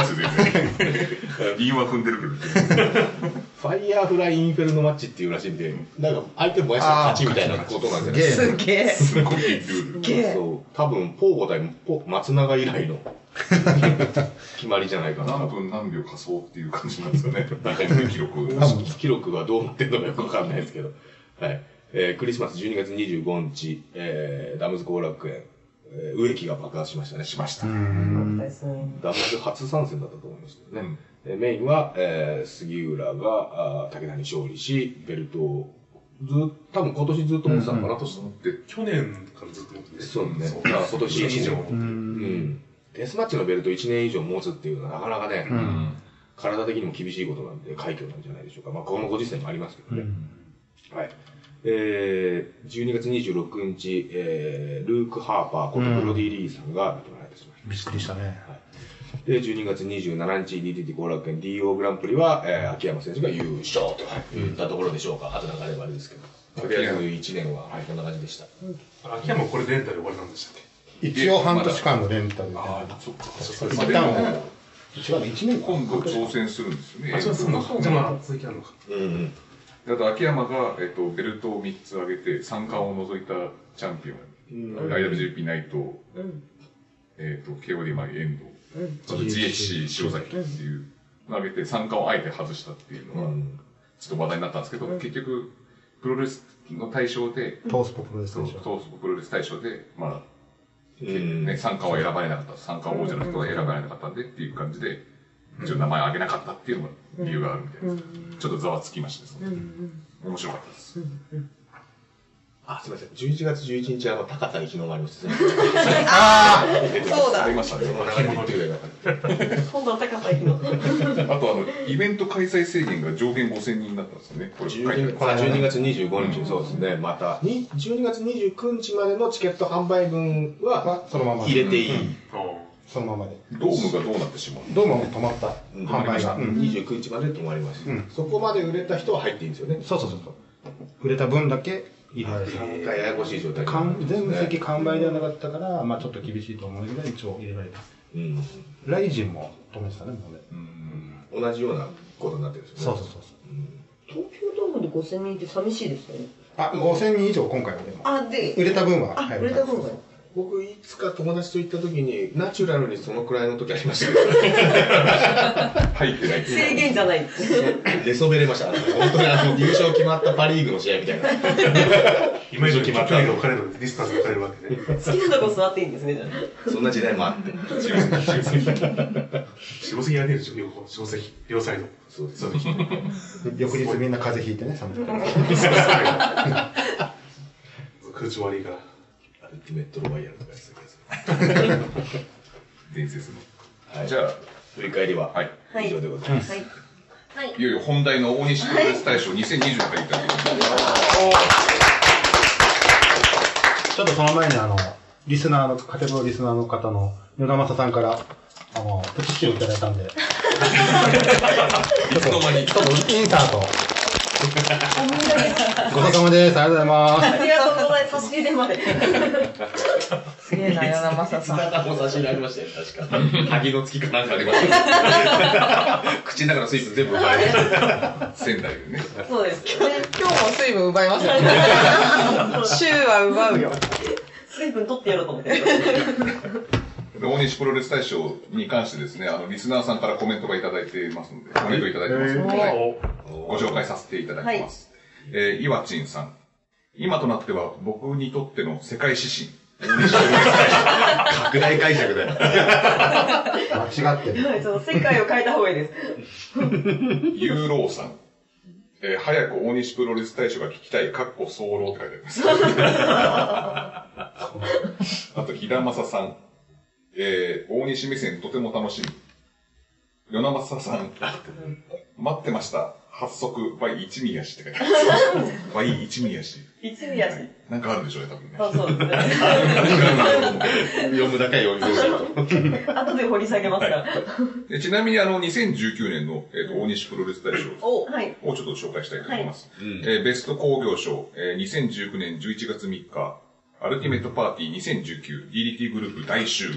すよ全然韻は踏んでるけどファイヤーフライインフェルノマッチっていうらしいんで、なんか相手燃やしたら勝ちみたいなことなんじゃないですか。すげえ。すごいルールげえ。そう、多分、ポーゴ対ポ松永以来の決まりじゃないかな。何分何秒仮想っていう感じなんですよね大体 記録記録がどうなってるのかよくわかんないですけど。はい。えークリスマス12月25日、えーダムズ後楽園、えー植木が爆発しましたね。しました。ダムズ初参戦だったと思いますけどね。メインは、えー杉浦があー武田に勝利し、ベルトをずっ多分今年ずっと持ってたのかな、とで去年からずっと持ってて。そうねそうあ今年以上。う。うんん。デスマッチのベルト1年以上持つっていうのはなかなかね、うん。体的にも厳しいことなんで、快挙なんじゃないでしょうか。まあ、このご時世もありますけどね。はい。えー、12月26日、えー、ルーク・ハーパーことブロディ・リーさんが亡くなられてしまいましびっくりしたね。た。で、12月27日、DDT 後楽園 DO グランプリは、えー、秋山選手が優勝といったところでしょうか。あとなんかあればあれですけど。とりあえず1年はこんな感じでした。秋山これレンタル終わりなんでしたっけ？一応半年間のレンタルで。ああそっかそう一旦は違うね、1年今度挑戦するんですよねあ、そうそう。じゃあまあ続きあるのか。うんうん。あと秋山が、えっと、ベルトを3つ上げて三冠を除いたチャンピオン、IWGP ナイト、えっと KOD マリエンド、あと GHC 塩崎っていう。のを上げて三冠をあえて外したっていうのは、ちょっと話題になったんですけど、結局プロレスの対象でトースポプロレスそうでしょ。トースポプロレス大賞で、まあ、うん。ね、三冠は選ばれなかった、三冠王者の人は選ばれなかったんでっていう感じで、一応名前を挙げなかったっていうのが理由があるみたいです。ちょっとざわつきましたね、その時面白かったです。あ、すみません。11月11日、あの、高田に日の丸に出演。そうだあり。ましたね。その流れで言ってくれなかった。そんな高さいの。あとあの、イベント開催制限が上限5000人になったんですよね。これ書いてある12 12月25日、そうですね、また、に12月29日までのチケット販売分はまあ、そのままで入れていい。そのままで。ドームがどうなってしまうどうも止まった。うん販売が。うん29日まで止まります、うんそこまで売れた人は入っていいんですよね？そうそうそうそう。売れた分だけ入れられた。なんかややこしい状態ね全席完売ではなかったから、まあちょっと厳しいと思うんだけど、一応入れられた。うん。ライジンも止めてたね、もうね。うん同じようなことになってるんですよね。そうそうそうそう。東京ドームで5000人って寂しいですよね。あ、5000人以上今回はでも。あ、で、売れた分はあ、入る売れた分が。僕、いつか友達と行った時に、ナチュラルにそのくらいの時ありましたけど、入ってない制限じゃない。寝そべれました。本当にあの、優勝決まったパリーグの試合みたいな。今以上に距離が置かれるので、ディスタンスが置かれるわけで。好きなとこ座っていいんですね、じゃあ。そんな時代もあって。白席やねえでしょ、両方。白席。両サイド。そうです。そうです。翌日みんな風邪ひいてね、寒くて。空調悪いから。アルティメットロワイヤルとかやってた気がする。伝説の。はいじゃあ、振り返りは、はい。はい以上でございます。はい。はい。いよいよ本題の大西プロレス大賞2020からいただきます。ちょっとその前にあの、リスナーの、カテゴリーリスナーの方の、与田正さんから、あの、プチッシュをいただいたんで、いつの間に。ちょっとインサート。ごちそうさまです。ありがとうございます。ありがとうございます。差し入れまで。すげえな、与那正さん。姿も差し入れありましたよ、確か。萩の月かなんかありました。口の中の水分全部奪われて仙台でね。そうです。今日も水分奪いましたね。週は奪うよ。水分取ってやろうと思って。で大西プロレス大賞に関してですね、あの、リスナーさんからコメントがいただいてますので、コメントいただいてますので、はいご紹介させていただきます。えー、いわちんさん。今となっては僕にとっての世界指針。大西プロレス大賞。拡大解釈だよ。間違ってる。はい、その世界を変えた方がいいです。ユーローさん。えー早く大西プロレス大賞が聞きたい、かっこ早漏って書いてあります。あと、ひだまささん。えー大西目線とても楽しみ。与那正さん。待ってました。発足、倍一宮氏って書いてあります。倍一宮氏。一味足。なんかあるでしょうね、多分ね。あ、そうですね。読むだけは読み通し後で掘り下げますから。でちなみに、あの、2019年の、えーと大西プロレス大賞。をちょっと紹介したいと思います。うんえーベスト工業賞、えー2019年11月3日、アルティメットパーティー 2019DDT グループ大集合、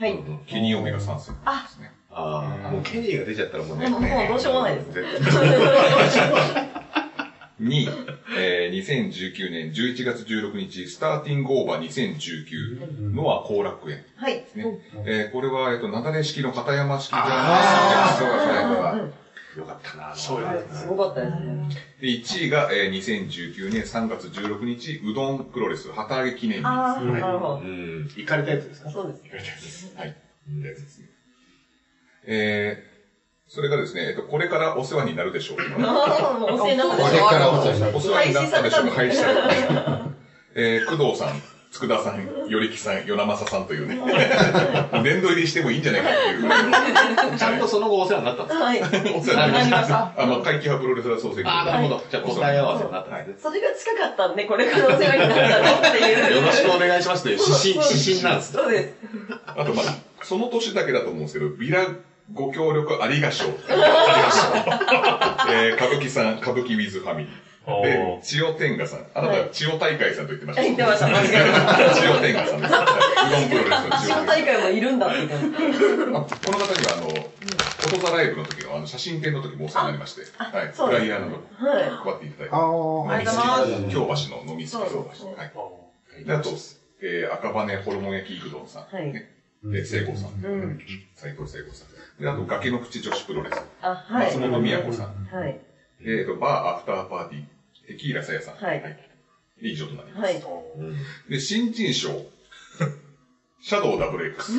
はい。ケニーオメガ参戦ですね。ああ、もうケニーが出ちゃったらもうね。もうもうどうしようもないです。に、えー2019年11月16日、スターティングオーバー2019のは後楽園はい。ですね。えーこれは、えっと、雪崩式の片山式じゃないですか。よかったな。そうはいすごかったですね。で、1位が、えー2019年3月16日、うどんプロレス旗揚げ記念日です。ああ、なるほうん。行かれたやつですか？ど。そうです。はい。やつですね。えー、それがですね、えっと、これからお世話になるでしょう。お世話になったでしょこれからお世話になったでしょう。廃止廃止された。えー、工藤さん、佃さん、よりきさん、与那正さんというね、年度入りしてもいいんじゃないかっていう。ちゃんとその後お世話になったんですか？はい。お世話になりま何した。がさあ、まあ、会期派プロレスラー総選挙。ああ、なるほど。じゃあ答え合わせになったんですね。それが近かったんで、これからお世話になったのっていう。よろしくお願いしますという指針、指針なんです。そうです。あと、まあ、その年だけだと思うんですけど、ビラご協力ありがしょう。えー、歌舞伎さん、歌舞伎ウィズファミリー。で、千代天下さん。あなた、千代大会さんと言ってました。言ってました、間違えまし千代天下さんです。うどんプロレスのた。千代大会もいるんだってこの方には、あの、フォトザライブの時のあの写真展の時もお世話になりまして、はい、そうですフライヤーのは配っていただいて、あーありがとうございます京橋の飲みすき京橋。はい。で、あと、えー、赤羽ホルモン焼きうどんさん。はいねで、聖子さん。うん斉藤聖子さん。で、あと、崖の口女子プロレス。あ、はい。松本美也子さん。はい。で、えっと、バーアフターパーティー、テキーラさやさん。はいで、以上となります。はい。で、新人賞。シャドウダブル X。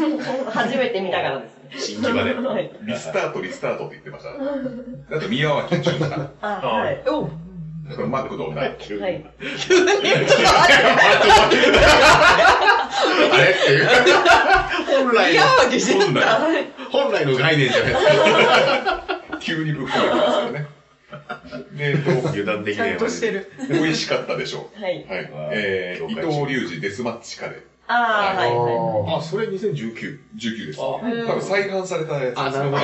初めて見たからですね。新木場で。はい。リスタート、リスタートって言ってました。あと、宮脇淳さん。あ、はい。おあと、マクドナルド。はい。あれ？っていう。本来の、本来、本来の概念じゃないです急にぶっ込んできますよね。で、えっと、か。油断できちゃんとしてる。美味しかったでしょ？う。はい。はい。えー、伊藤隆二デスマッチカレー。あー、はい。はあ、それ2019。19です。あ多分再販されたやつです、ね。あなるほどい。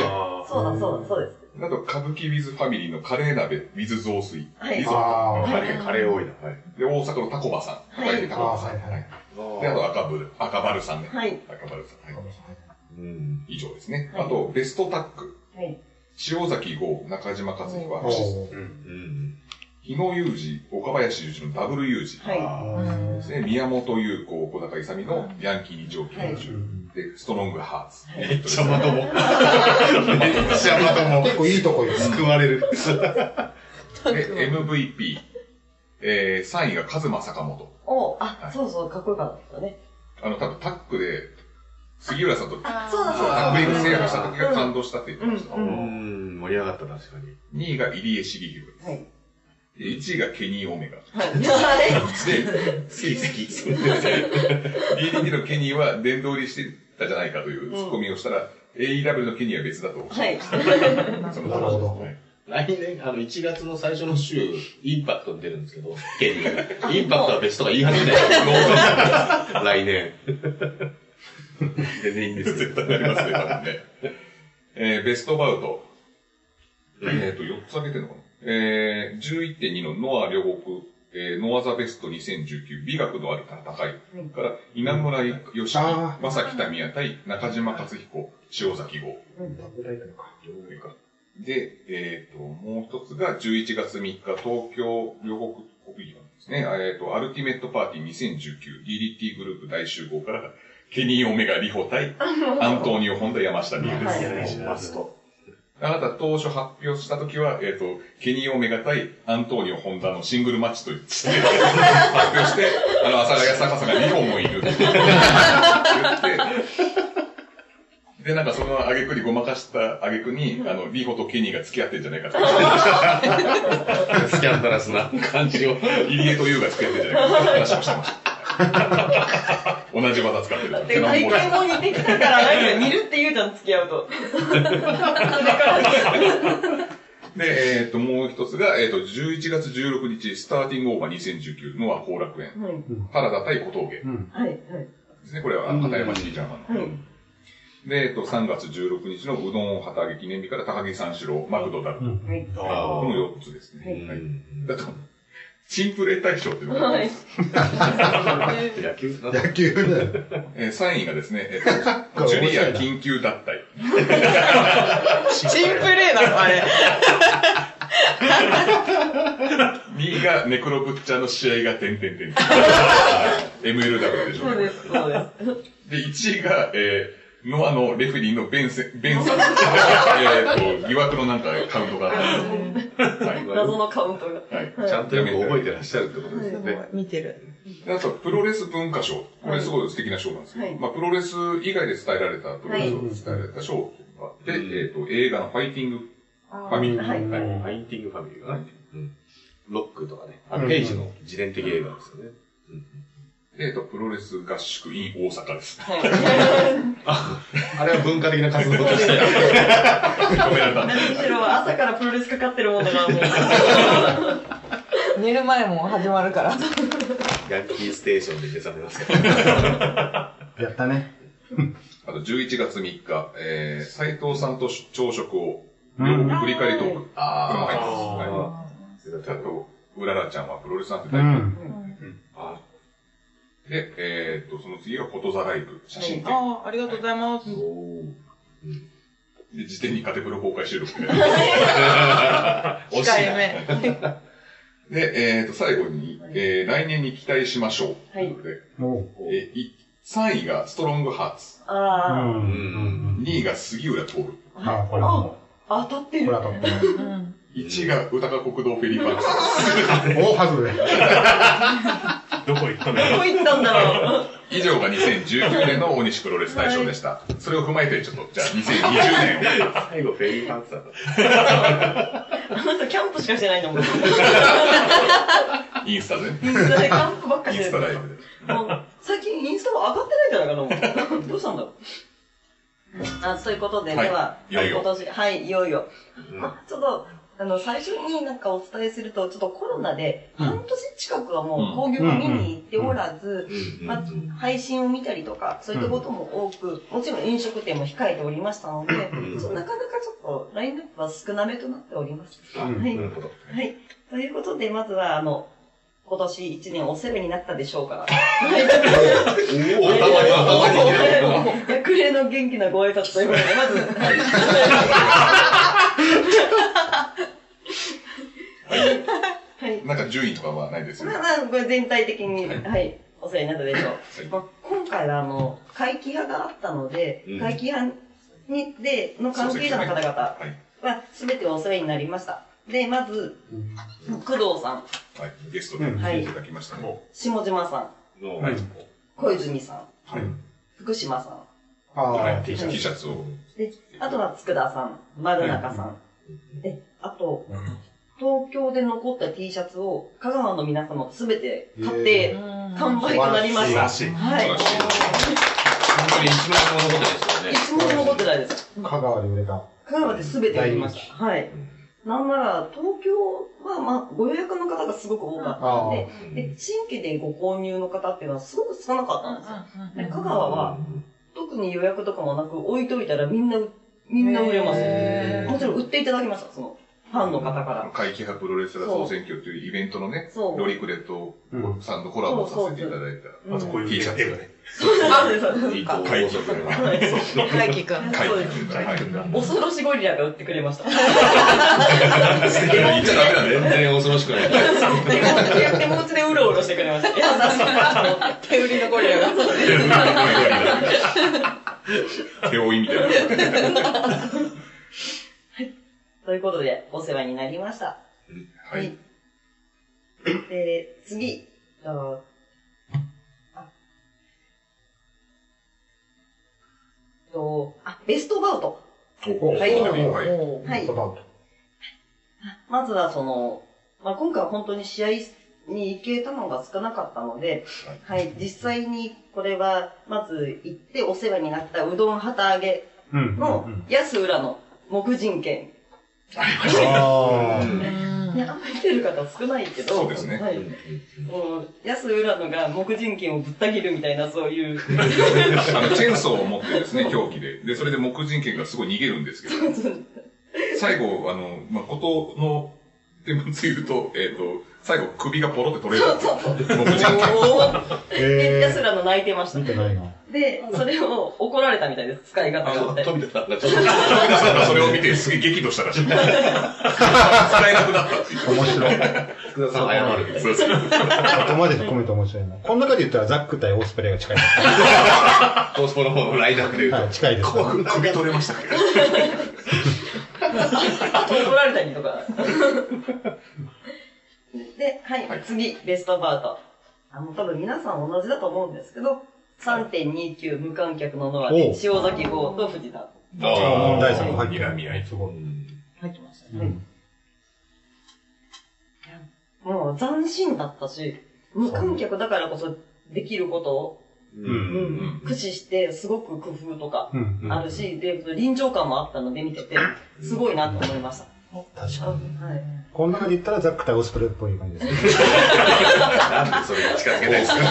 そうだ、そうだ、そうです。あと、歌舞伎ウィズファミリーのカレー鍋、ウィズ雑炊。はいあーカレー、カレー多いな。はい。トで、大阪のタコバさん。はいタコバさん。はいはいで、あと赤ブル、赤バルさんね。はい。赤バルさん。はい。うん。以上ですね。はいあと、ベストタッグ。はい。塩崎豪、中島和彦、おーうん。日野裕二、岡林雄二のダブル裕二。はですね、宮本優子、小高勇のヤンキー二条教授、で、ストロングハーツ。めっちゃまとも。めっちゃまとも。結構いいとこよ。救われる。で、MVP、えー、3位がカズマ坂本。い。おあ、そうそう、かっこよかったね。あの、多分タックで、杉浦さんとタそうだそうッだ。クリング制覇した時が感動したって言ってました。うんうん、盛り上がった、確かに。2位が入江茂弘です。はい。で1位がケニー・オメガ。はい。で、水石。DDT のケニーは殿堂入りしてたじゃないかというツッコミをしたら、AEW のケニーは別だと。はい。そのなるほどはい来年、あの、1月の最初の週、インパクトに出るんですけど、ケニーが。インパクトは別とか言い始めたよ。来年。全然いいんですよ。絶対なりますね、多分ね。えー、ベストバウト。えっ、と、4つ挙げてるのかなえー、11.2のノア両国、えー、ノアザベスト2019、美学のある戦いから、稲村よしき、あ正木民也対中島克彦、塩崎号。で、えっ、と、もう一つが11月3日、東京両国国技館ですね。えっ、と、アルティメットパーティー2019、DDT グループ大集合から、ケニー・オメガ・リホ対、アントニオ・ホンダ・山下美優です。はいマスト。あなた当初発表した時は、えっ、と、ケニー・オメガ対アントニオ・ホンダのシングルマッチとして、発表して、あの、阿佐ヶ谷坂さんがリホもいるって言って、で、なんかその挙句にごまかした挙句に、あの、リホとケニーが付き合ってんじゃないかって。スキャンダラスな感じを。入江と優が付き合ってんじゃないかって話をしてました。同じ技使ってる。で、体験も似てきたから、なんか似るって言うじゃん、付き合うと。で、えっ、と、もう一つが、えっ、と、11月16日、スターティングオーバー2019のは後楽園。はい。原田対小峠はい。はい。ですね。これは、片山シリジャーマンの。はい。で、えっ、と、3月16日のうどん旗揚げ記念日から高木三四郎、マクドナルド。はい。この4つですね。はいはい。だと、チンプレー大賞っていうのが、はい。野 球野球だよ。えー3位がですね、えっ、と、ジュリア緊急脱退。シンプレーなの、あれ。2位がネクロブッチャーの試合が点々点。MLW でしょそうです、そうです。で、1位が、えー、ノアのレフェリーのベンセベンさん。えっと、疑惑のなんかカウントが。はい。謎のカウントが。はい。ちゃんとよく覚えてらっしゃるってことですよね。見てる。であと、プロレス文化賞。これすごい素敵な賞なんですけど、はいまあ、プロレス以外で伝えられた、プロレスを伝えられた賞というのがあって、うんえっ、と、映画のファイティングファミリー。はいはい。ファイティングファミリーがね。うんロックとかね。あのペイジの自伝的映画ですよね。でえっ、と、プロレス合宿 in 大阪です。はい。あれは文化的な活動として。認められた。何しろ朝からプロレスかかってるもんだからもう。寝る前も始まるから。ヤンキーステーションで目覚めますから。やったね。あと、11月3日、えー、斉藤さんと朝食を、両国振り返りトーク。これも入ってます。はいあと、うららちゃんはプロレスなんてう大好きん。あで、えーっと、その次がフォトザライブ、写真展。ああ、ありがとうございます。で、事前にカテプロ公開収録 で。控えめ。で、えーっと、最後に、えー、来年に期待しましょう。はいということで。えーい3位がストロングハーツ。うあん。2位が杉浦徹。あ、これも。あ、当たってる。これ当たってる。うん。1位が歌川国道フェリーパーク。大外れ。どこ行ったのどこ行ったんだろう？以上が2019年の大西プロレス大賞でした。それを踏まえて、ちょっと、じゃあ2020年を。最後フェリーパンツだった。あの人キャンプしかしてないんだもん。インインスタで？ね。スタでキャンプばっかインしてる。スタライブで。もう最近インスタも上がってないんじゃないかなもう。どうしたんだろう？あ、そういうことで、はいでは、いよいよ今年、はい、いよいよ。あちょっと、あの、最初になんかお伝えすると、ちょっとコロナで、半年近くはもう興行を見に行っておらず、まあ、配信を見たりとか、そういったことも多く、もちろん飲食店も控えておりましたので、なかなかちょっとラインナップは少なめとなっております。あはい。なるほど。はい。ということで、まずは、あの、今年一年お世話になったでしょうか。役例 の元気なご挨拶ということで、まず、はい。はい。はい。なんか順位とかはないですよね。まあまあ、これ全体的に、はい、お世話になったでしょう。はいまあ、今回は、あの、会期派があったので、うん会期派に、で、の関係者の方々はい。は、すべてお世話になりました。で、まず、工藤さん、はい。ゲストで来ていただきましたね。下島さん、の、はい小泉さん、はい。福島さん、あはいあ、T シャツ T シャツを。で、あとは佃さん、丸中さん、で、あと、東京で残った T シャツを香川の皆様すべて買って完売となりました。素晴らしいはい。本当に一枚も残ってないですよね。一問も残ってないです。香川で売れた。香川で全て売りました。はい。なんなら、東京は、まあ、ご予約の方がすごく多かったので、で、新規でご購入の方っていうのはすごく少なかったんですよ。で香川は、特に予約とかもなく置いといたらみんな、みんな売れますもちろん売っていただきました、その、ファンの方から。会期派プロレスラー総選挙というイベントのね、ロリクレとうんさんとコラボさせていただいた。あとこういう T シャツ絵がね。そうですそうです会期派プロレスラー。大輝くん。会期派。はい。恐ろしゴリラが売ってくれました。言っちゃダメなんだよ。全然恐ろしくない。手持ちでうろうろしてくれました。優しいなと思って。手売りのゴリラが。手負いみたいな。ということで、お世話になりました。はい。。で、次、とあと、あ、ベストバウト。おはいはい。はい。まずはその、まあ、今回は本当に試合に行けたのが少なかったので、はい、実際にこれは、まず行ってお世話になったうどん旗揚げうん。の安浦の木人券。あね、あんまり来てる方少ないけど、そうですねはい。もう、安浦のが木人券をぶった切るみたいな、そういう。あの、チェーンソーを持ってですね、凶器で。で、それで木人剣がすごい逃げるんですけど、最後、あの、まあ、ことの、でもつ言うと、えっ、と、最後首がポロって取れる。んですよ。木人剣。あ。で、え安浦の泣いてました。ー、見。てないな。で、それを怒られたみたいです、使い方がって。飛び出た。んだ、ちょっと。飛び出した。らそれを見てすげえ激怒した。らしい。使えなくなった。っていう。面白い。福田さん謝る。そうそう。ここまで含めて面白いな。この中で言った。らザック対オスプレイが近いです。トースポの方のラインナップで言うと。はい、近いです。首取れました。っけあと怒られた。りとか。で、はい、はい次、ベストバウト。あの、多分皆さん同じだと思うんですけど、3.29無観客のノアで、塩崎号と藤田。あ問題作入って睨み合い。すごい。入ってましたね。うん。もう斬新だったし、無観客だからこそできることを、う。うんうん駆使して、すごく工夫とかうん。うんあるし、で、臨場感もあったので見てて、すごいなと思いました。確かに。はい。この中で言ったらザック対オスプレイっぽい感じですね。なんでそれが近づけないですか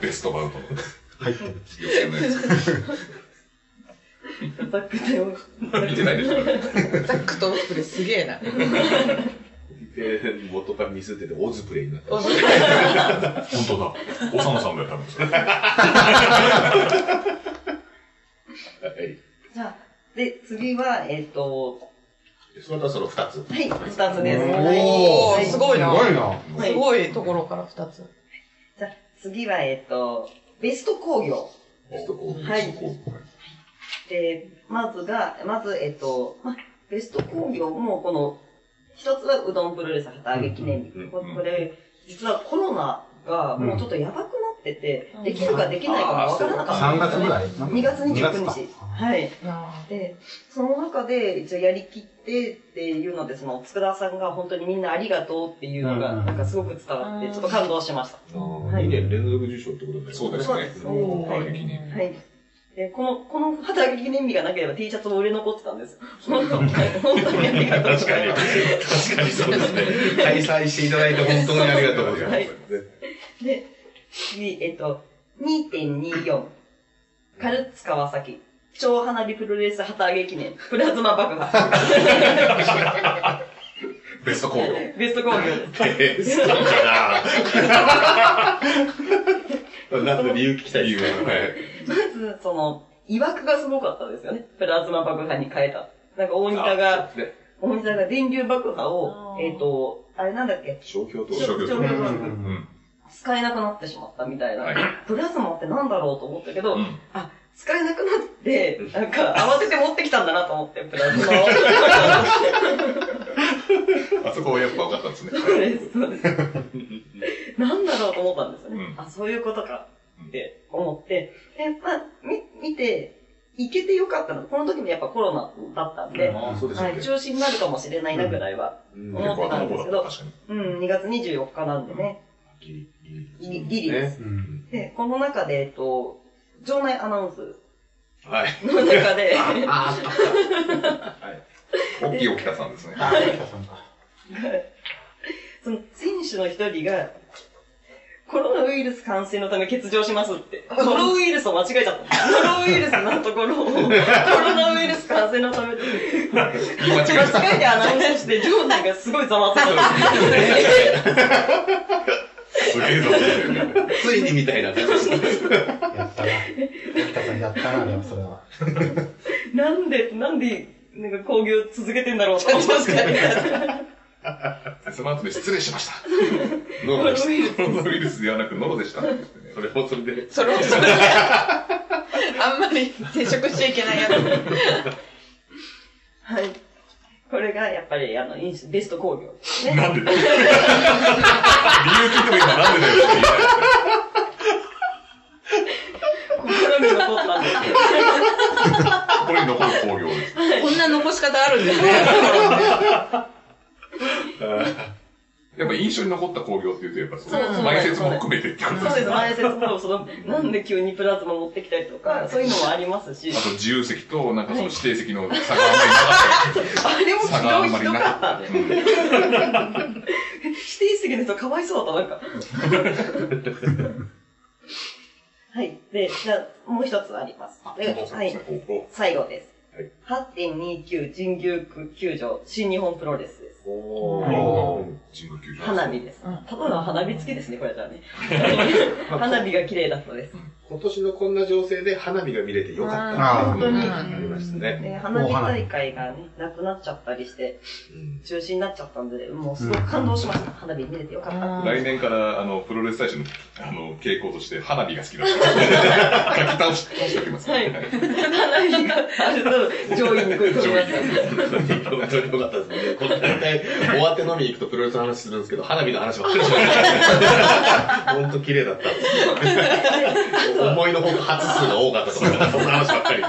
ベストバウトの入ってる。予選のやザックでもつ。見てないでしょ。ザックとオスプレイすげえな。で、元からミスってて、オズプレイになった。オスプレイ本当だ。おさむさんがやったんですよ。はい。じゃあ、で、次は、えっ、と、そのその二つ。はい、二つです。おー、はいすごいな。すごいな。はいすごいところから二つ。じゃあ、次は、えっ、と、ベスト工業。ベストコーはいで、まずが、まず、えっ、と、ま、ベスト工業も、この、一つはうどんプロレス旗揚げ記念日。これ、実はコロナがもうちょっとやばくなってて、うんできるかできないかもわからなかった3んですよね。月ぐらい？2月29日。はい。あで、その中で一応やりきってっていうので、その、佃さんが本当にみんなありがとうっていうのが、うんなんかすごく伝わって、うんちょっと感動しました。2年連続受賞ってことだよね。そうですねそうです。おーはい。で、この、この旗揚げ記念日がなければ T シャツも売れ残ってたんです。本当に、本当にありがとうございます。確かにそうですね。開催していただいて本当にありがとうございます。はいで、次、えっと、2.24。カルツ川崎。超花火プロレス旗揚げ記念。プラズマ爆破。ベスト工業。ベスト工業です。えーそうかななんで理由聞きたいですね。まず、その、曰くがすごかったですよね。プラズマ爆破に変えた。なんか大仁田が、大仁田が電流爆破をえっ、と、あれなんだっけ？商標と商標商標登録うん。使えなくなってしまったみたいな。はい プラズマってなんだろうと思ったけど、うんあ、使えなくなって、なんか 慌てて持ってきたんだなと思って、プラズマを。あそこはやっぱ分かったんですね。そうです、そうです。なんだろうと思ったんですよね。うんあ、そういうことかって思って、で、まあ、み、見て、行けてよかったの。この時もやっぱコロナだったんで、はい。中止になるかもしれないなぐらいは。うん結構後の方だった、確かに。うん、2月24日なんでね。ギリですうん。で、この中で、えっと、場内アナウンスはい。の中で、あ大きい沖田さんですね。その選手の一人が、コロナウイルス感染のため欠場しますって。ノロウイルスを間違えちゃった。ノロウイルスのところを、コロナウイルス感染のためで、言い間違えた。間違えてアナウンスして、場内がすごいざわついた。すげえぞ、ついに。みたいな感じですね。やったな。北さんやったな、でもそれは。なんで、なんで、なんか興行続けてんだろうと思って。その後で失礼しました。ノロでした。コロウイルスではなくノロでした。それもそれで。それもそれで。あんまり接触しちゃいけないやつ。はい。これがやっぱり、あの、インスベスト興行ですね。なんで 理由聞いても今なんでだよって言いたい心に残ったんですけど。これに残る工業です。こんな残し方あるんですね。やっぱ印象に残った工業っていうと、やっぱその、前説も含めてってことそうです、ですね。前説も、その、なんで急にプラズマ持ってきたりとか、そういうのもありますし、あと自由席と、なんかその指定席の差があんまりなかったあれもひ差があんまどい、ひどりなかっ。た指定席の人かわいそうだった、なんか。はい。で、じゃあ、もう一つあります。ではい。お最後です。はい8.29神宮球場新日本プロレス。花火です。うんただの花火付きですね、これじゃあね。花火が綺麗だったです。今年のこんな情勢で花火が見れてよかった。あー本当に。ありましたね。で、花火大会がね、なくなっちゃったりして、うん中止になっちゃったんで、もうすごく感動しました。花火見れてよかった。来年から、あの、プロレス大使の、あの、傾向として、花火が好きだって。書き倒し、倒しておきます。はい花火があると上位に来ると思います。本当によかったですね。この 大体、終わって飲みに行くとプロレスの話するんですけど、花火の話ばっかりします。本当綺麗だった。思いのほか発数が多かったとか、そんな話ばっかり。こ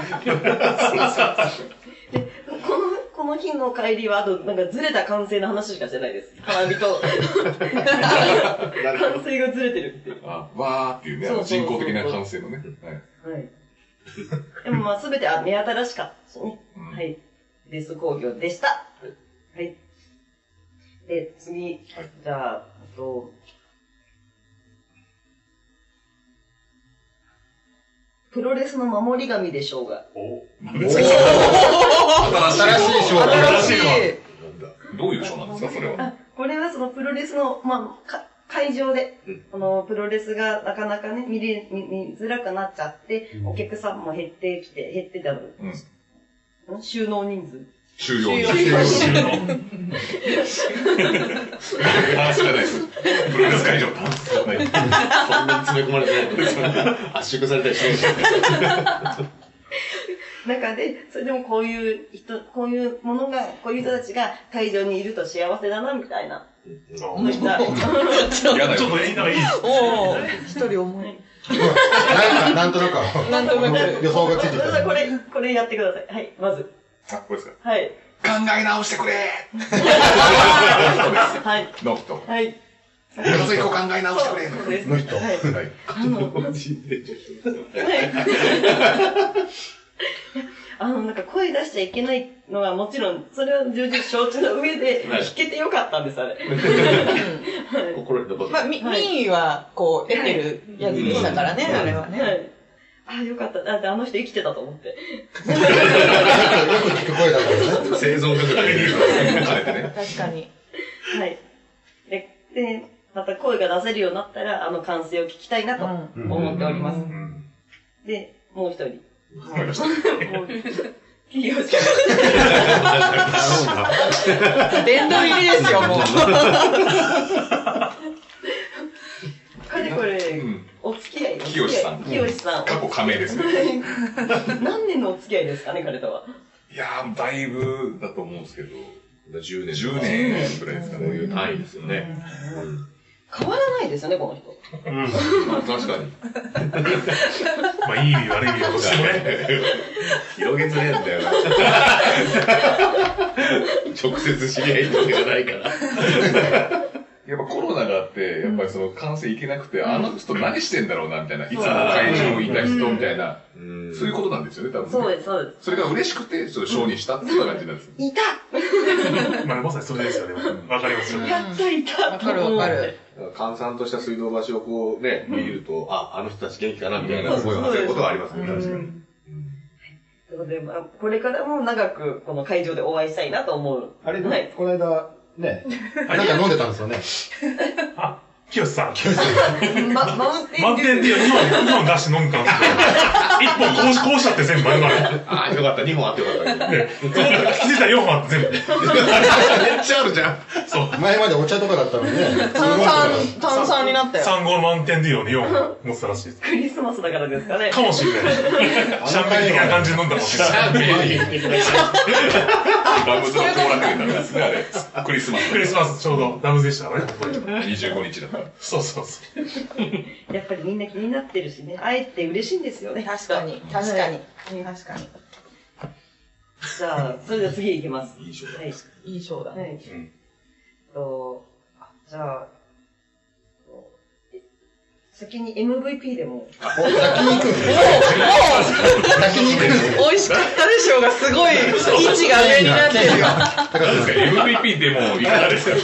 の、この日の帰りは、あと、なんかずれた完成の話しかしてないです。花火と、完成がずれてるっていう。あ、わーっていうね、あの人工的な感性のね。はい。はい。でもまあ、すべてあ目新しかったしね。うんはい。ベスト工業でした。はい。で、次、じゃあ、えっと、プロレスの守り神でしょうが。新しい。新しい賞新しい。どういう賞なんですか、それは？あ、これはそのプロレスの、まあ、か会場で、うんこのプロレスがなかなかね、見れ、見見づらくなっちゃって、うんお客さんも減ってきて、減ってたの。うん。ん収納人数。収容人収容収容ダンスじゃないです。プロレス会場、ダンスじゃない。そんなに詰め込まれてないの圧縮されたりしないですよね。中で、それでもこういう人、こういうものが、こういう人たちが会場にいると幸せだな、みたいな。そういった。嫌だよちょっ。といいのいいですおお、一人重い。なんか、なんとなく、なんとなく。予想がついてた。これ、これやってください。はい、まず。あ、これですか。はい。考え直してくれ はい。の人。はい。和彦考え直してくれそうです。の人はい。はい。あの、なんか声出しちゃいけないのはもちろん、それは重々承知の上で、弾けてよかったんです、あれ。心に残ってまあ、み、はい民意は、こう、得てるやつでしたからね、あれはね。はい。あ、よかった。だってあの人生きてたと思って。よく聞く声だからね。生存確認あれてね。確かに。はい。で、で、また声が出せるようになったら、あの歓声を聞きたいなとうん思っております。うん。で、もう一人。わかりました。もう企業し殿堂入りですよ、もう。かれこれうん、お付き合い。清さん清さん。過去加盟ですね。何年のお付き合いですかね、彼とは。いやー、だいぶだと思うんですけど、10年。10年ぐらいですかね。こういう単位ですよね。変わらないですよね、この人。うん。まあ確かに。まあ、いい意味悪い意味はどっちでもね。広げずねえんだよな。直接知り合いってわけじゃないから。やっぱコロナがあって、やっぱりその感染いけなくて、あの人何してんだろうな、みたいな。いつも会場にいた人みたいな、うんそういうことなんですよね、多分ね。そうです、そうです。それが嬉しくて、それを賞にしたっていう感じなんです。いた まあ、まさにそれですよね。わかりますよね。やっといたわかるわかる。閑散とした水道橋をこうね、見ると、あ、あの人たち元気かなみたいな思いを馳せることはありますね、確かに。ということで、まあ、これからも長くこの会場でお会いしたいなと思う。あれ、はい。この間、ね、なんか飲んでたんですよね。あ、清さん。ま、マウンテン満点で2本、2本出して飲むか1本こうし、こうしたって全部丸々。ああ、よかった、2本あってよかった。めっね、気づいたら4本あって全部。ちゃあるじゃん。そう。前までお茶とかだったのにね。炭酸、炭酸になったよ。3号満点でように4本持ってたらしいです。クリスマスだからですかね。かもしれない。シャンペーン的な感じで飲んだかもしれない。ラムズの後楽園なんですね、あれ。クリスマス。クリスマスちょうどラムズでしたからね。25日だから。そうそうそう。やっぱりみんな気になってるしね。会えて嬉しいんですよね。確かに、確かに。確かに。じゃあ、それでは次行きます。いい勝負はい。いいショーだはね。い。うんと、あじゃあ、え先に MVP でも。お、先に行くんです先に行く美味しかったでしょうがすごい位置が上になってる MVP でもいかがですか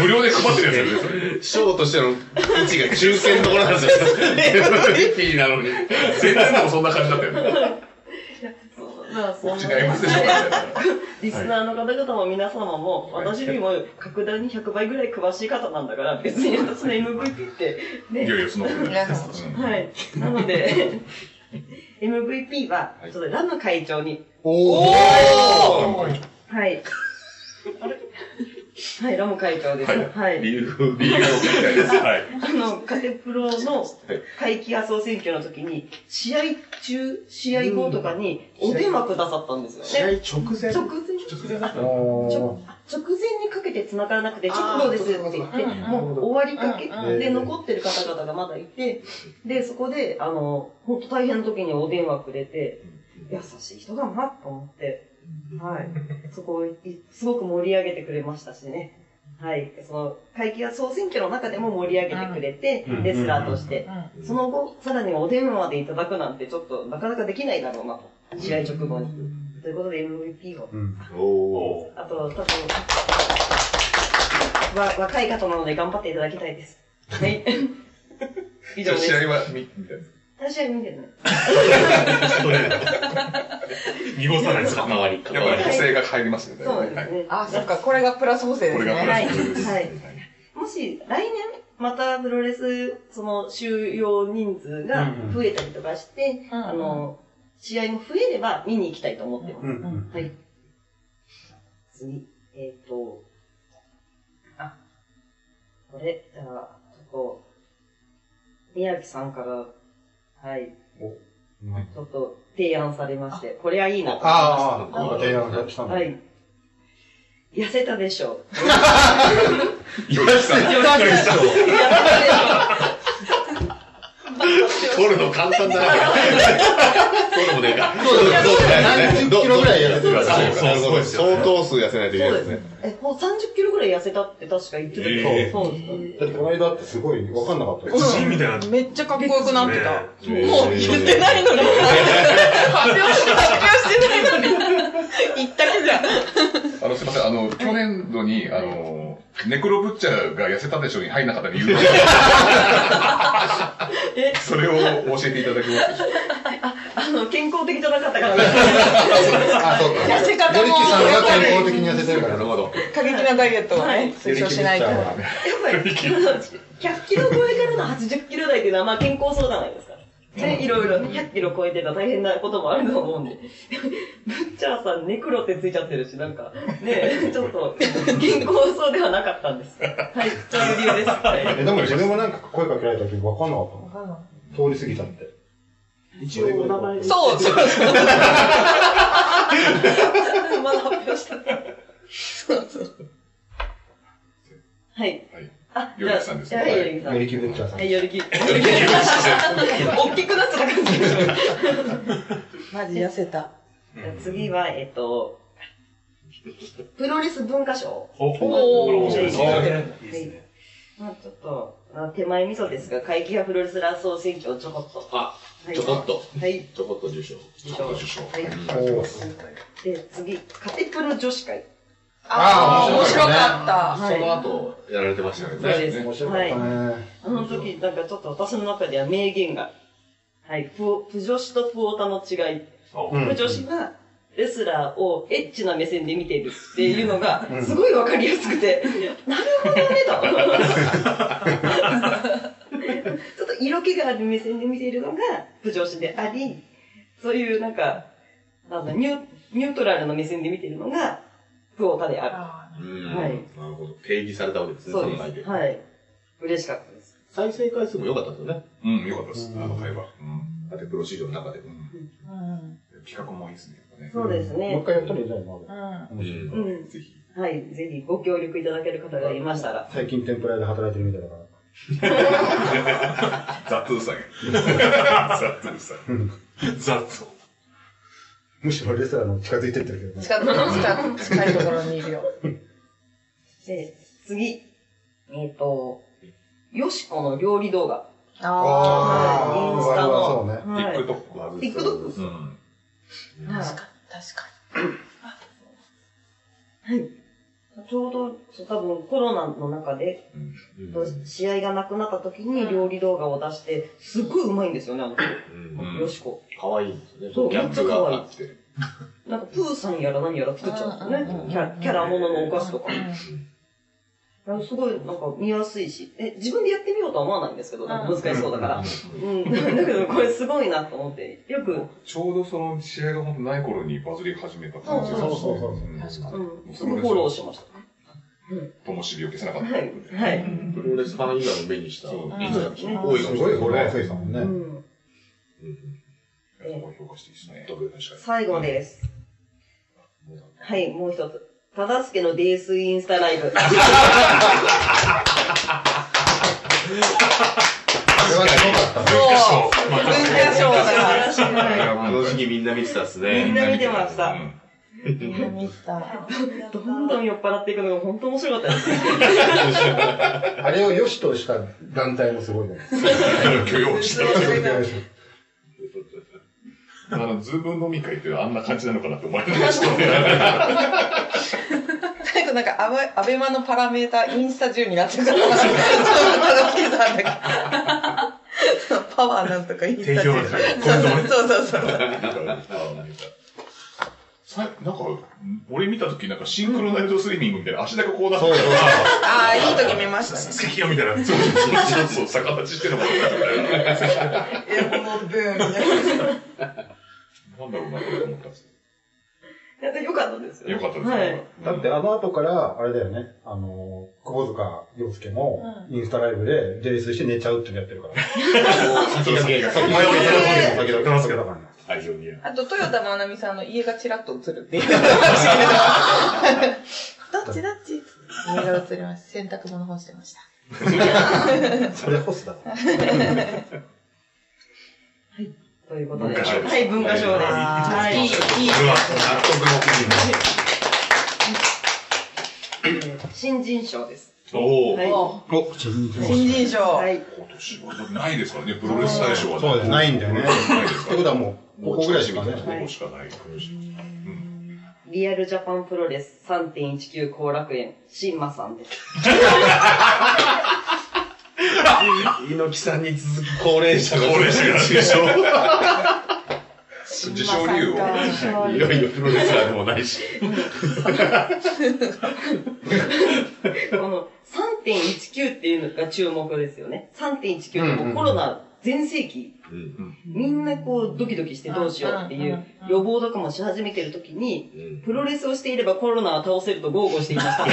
無料で配ってるやつですよね、ショーとしての位置が中堅のところなんですよ。MVP なのに。全然でもそんな感じだったよね。違いますでしょうかリスナーの方々も皆様も、私よりも格段に100倍ぐらい詳しい方なんだから、別に私の MVP って、ね。いやいや、そんなことない。です。うんはい。なので、MVP は、ちょっとラム会長に、おー。はい。はい、ラム会長です。はい。理由、理由を聞きたいです。はい。あの、カテプロの会期破総選挙の時に、試合中、試合後とかにお電話くださったんですよね。直前直前あおー直直前にかけて繋がらなくて、直後ですって言って、もう終わりかけうんで残ってる方々がまだいて、で、そこで、あの、本当大変な時にお電話くれて、優しい人だなと思って、はい。そこをいすごく盛り上げてくれましたしね。はい。その、会期は総選挙の中でも盛り上げてくれて、うんレスラーとして。うんその後、さらにお電話までいただくなんてちょっとなかなかできないだろうなと。試合直後に。ということで MVP を。うん。あと、多分、わ、若い方なので頑張っていただきたいです。はい。以上です。試合は見、みたいな。私は見てない。濁さないですか？関わり、関やっぱわり。り補正が入りますよね。そうですね。あ、そっか、これがプラス補正ですね。これがプラはい。ス補正です。はい。もし、来年、またプロレス、その、収容人数が増えたりとかして、うんあの、試合も増えれば見に行きたいと思ってます。うんうん。はい。次、えっ、と、あ、これ、じゃあ、ちょっと、宮城さんから、はい、ちょっと提案されまして、これはいいなと思いまああ、なんか提案したんだ。はい。痩せたでしょう。よしさん。痩せたでしょ取るの簡単だな。取るのもでかい。そうだそうだ何十キロぐらい痩せてるからそうそうそうですよ。相当数痩せないといけないですね。え、もう30キロぐらい痩せたって確か言ってたけど、えーそうですかだってこの間ってすごい分かんなかったよ。自信みたいな。めっちゃかっこよくなってた。ねもう言ってないのに。発表してないのに。言ったけじゃん。あの、すいません、あの、去年度に、あの、ネクロブッチャーが痩せたでしょうに入んなかった理由え？それを教えていただけますでしょう あの、健康的じゃなかったから、あ、そうか。痩せ方もよりきさんは健康的に痩せてるから。なるほど。過激なダイエットをはいね、推奨しないと。やっぱり、100キロ超えからの80キロ台っていうのは、まあ健康そうじゃないですか。ね、いろいろ100キロ超えてたら大変なこともあると思うんで。ブッチャーさん、ネクロってついちゃってるし、なんか、ね、ちょっと、健康そうではなかったんです。はい、そういう理由です。はいえ、でも自分もなんか声かけられた時分かんなかったの。通り過ぎちゃって。一応お名前そうそうそう。まだ発表した。そうそう。はい。はい。あ、よりきさんですねはい、よりきさん。メリキブッチャーさんは。い、よりき。よりき。大きくなってた感じがします。マジ痩せた。次は、えっと、プロレス文化賞。お、おーこれ面白いですはいね。いいですね。まあちょっと、まあ手前味噌ですが、会計派プロレスラー総選挙をちょこっと。あ、はいちょこっと。はい。ちょこっと受賞。受賞。受賞はい。で、次、カテプロ女子会。ああ、面面白白かかった。はいその後、やられてましたよね。そうです。面白かはい。ったね。あの時、なんかちょっと私の中では名言が、はい、ププ女子とプオタの違い。うんプ女子は、レスラーをエッチな目線で見ているっていうのが、すごいわかりやすくて、なるほどね、と。ちょっと色気がある目線で見ているのが、プ女子であり、そういうなんか、なんだ、ニュニュートラルな目線で見ているのが、プオタであうん。はいなるほど。定義されたわけでする。ね、そ。の回ですはい。嬉しかったです。再生回数も良かったですよね。うん、よかったです。あの会話。うん。だってプロ史上の中で。うんうん。企画もいいですね。そうですね。もう一回やったらいいじゃないのうん。面白いうんうん。ぜひ。はい。ぜひご協力いただける方がいましたら。最近天ぷら屋で働いてるみたいだから。ザトゥーさんや。ザトゥーさん。ザッツ。むしろレスラーの近づいてってるけどね。近く近く近いところにいるよ。で、次。えっ、と、よしこの料理動画。あはいインスタの。そうねはい。TikTok は。TikTok うん。はい確かに。確かちょうど、そう多分コロナの中で、うん試合がなくなった時に料理動画を出して、すっごいうまいんですよね、あの子。うんよしこ。可愛いんですよね。そうギャップがあって。なんか、プーさんやら何やら作っちゃうんですよね。キャラキャラもののお菓子とか。に。あのすごい、なんか見やすいし、え、自分でやってみようとは思わないんですけど、なんか難しそうだから。うん。だけど、これすごいなと思って、よく、ちょうどその試合が本当ない頃にバズり始めた感じがして。そうそうそううん確かうん、すごいフォローしました。ともしびを消せなかった。はい。はい。プロレスファン以外も目にした。そういい作品うん多いかもしすごいフォロれないワー増えたもんね。うん。評価していいですね。最後です。はい、もう一つ。ただすけの泥酔インスタライブ。はすごかったね。そう。文化賞だから。素晴らしいいやこの時期みんな見てたっすみねん。な見てました。どんどん酔っ払っていくのが本当面白かったです。あれを良しとした団体もすごいね。許容して。あの、ズーム飲み会ってあんな感じなのかなって思われましたね。最後なんかアベ、アベマのパラメータインスタ中になってるから、そのまだつけたんだけど。パワーなんとかインスタ中。提供が高いコメントもねそうそうそう。さなんか、俺見たとき、なんかシンクロナイズドスリミングみたいな足だけこうなってそうそうそう。ああ、いい時見ましたね。関よみたいな。そうそうそう、逆立ちしてるもんみたいな。エアコンブーンみたいな。なんだろうなと思ったんですやっぱ良かったですよ。よかったですはい。だってあの後から、あれだよね、あの、窪塚洋介も、インスタライブで、泥酔して寝ちゃうってのやってるから。先駆け。先おはよう。ございます先言ってますけからね。愛情に。あと、豊田真奈美さんの家がちらっと映るっていう。どっちどっち？家が映ります。洗濯物干してました。それホスだから。ということで。はい、文化賞です。はい。いい、い納得の新人賞です。お新新人賞。はい。今年はないですからね、プロレス大賞はね。そうです、ないんだよね。ってことはもう、ここぐらいしかね。ここしかない。リアルジャパンプロレス3.19後楽園、シンマさんです。猪木さんに続き高齢者が高齢者が受賞。受賞理由を。いよいよプロレスラーでもないし。この3.19っていうのが注目ですよね。3.19ってもうコロナ全盛期、うん。みんなこうドキドキしてどうしようっていう予防とかもし始めてる時に、うん。プロレスをしていればコロナは倒せると豪語していました。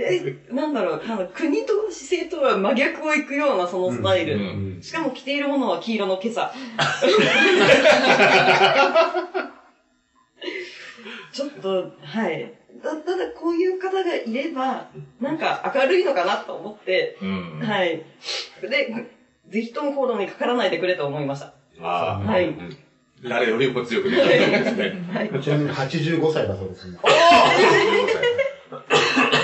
え、なんだろう、なんか国と姿勢とは真逆を行くようなそのスタイル。うんしかも着ているものは黄色の今朝。ちょっと、はい。だただこういう方がいれば、なんか明るいのかなと思って、うん。はい。で、ぜひともコロナにかからないでくれと思いました。ああ。はいうん誰よりも強くできるんですね。はい。ちなみに85歳だそうですね。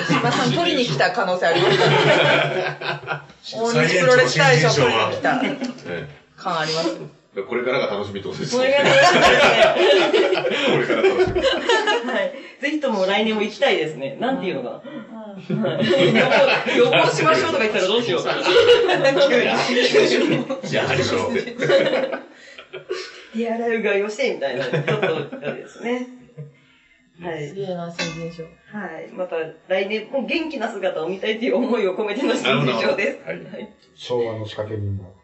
島さん取りに来た可能性ありますか？ら大西プロレス大賞取りに来たね感あります。これからが楽しみってことですね。れが楽しみ。これから楽しみ。はい。ぜひとも来年も行きたいですね。なんていうのかな。はい予防、予防しましょうとか言ったらどうしよう。やはりそうって。手洗いうがいをして、みたいな。ちょっと、ですね。はいす。げえな、新人賞。はい。また来年も元気な姿を見たいという思いを込めての新人賞です。はい。昭和の仕掛け人が。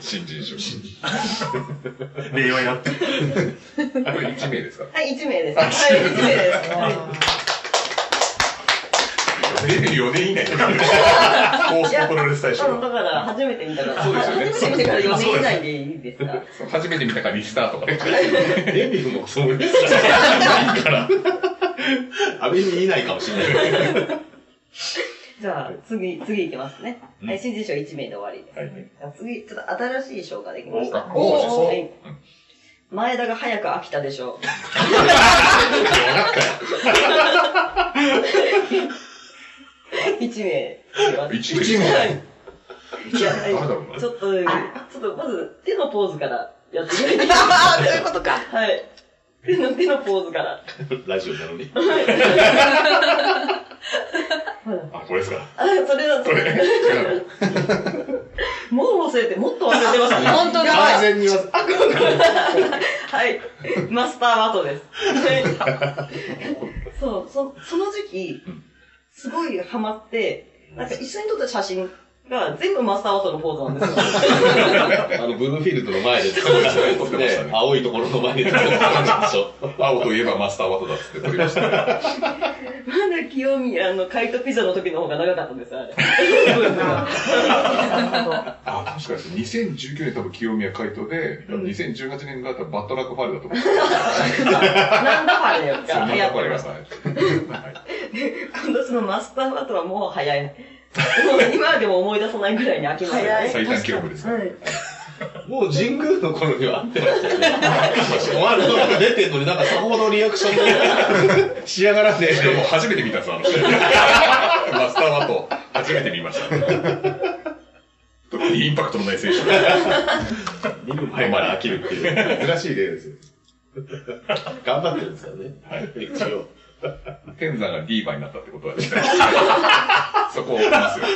新人賞。令和になって。これ1名ですかはい、1名です。はい、1名です。はいデビュー4年以内プロレス大賞。だから、初めて見たから、そうですよね初めて見てから4年以内でいいですか初めて見たからリスターとか。デビューもそうですから。アメにいないかもしれない。じゃあ、次、次いきますね。うんはい、新人賞1名で終わりです。はい。じゃあ次、ちょっと新しい賞ができました。おおはい前田が早く飽きたでしょ う。一名。一名はい。いや、ちょっと、ちょっとまず手のポーズからやってみないといけない。ああ、そういうことか。はい。手の、手のポーズから。ラジオなのに。あ、これですか。あ、それだ、そこれ。もう忘れて、もっと忘れてましたね。本当だ完全に忘れはい。マスターワトです。は いそう、そ、その時期、すごいハマって、なんか一緒に撮った写真が全部マスターワトのポーズなんですよ。あの、ブルーフィールドの前で撮ってましたね。青いところの前で撮ってたでしょ。青といえばマスターワトだっつって撮りましたね。まだ清宮のカイトピザの時の方が長かったんです、あれ。あ、確かに2019年多分清宮海斗で、うん2018年が多分バットラックファイルだと思う。なんだあれそう、がなんだこれがさた。今年のマスターワトはもう早い。も う今でも思い出さないぐらいに飽きましたね。最短記録ですから。はい。もう神宮の頃には会ってましたよね。お前のとこ出てんのになんかさほどリアクションで仕上がらねしかも初めて見たんです、あの試合。マスターワト、初めて見ました。特にインパクトのない選手。見る前から飽きるっていう 珍しい例ですよ。頑張ってるんですよね。一応。天山がディーバーになったってことはですね。そこを置きますよ。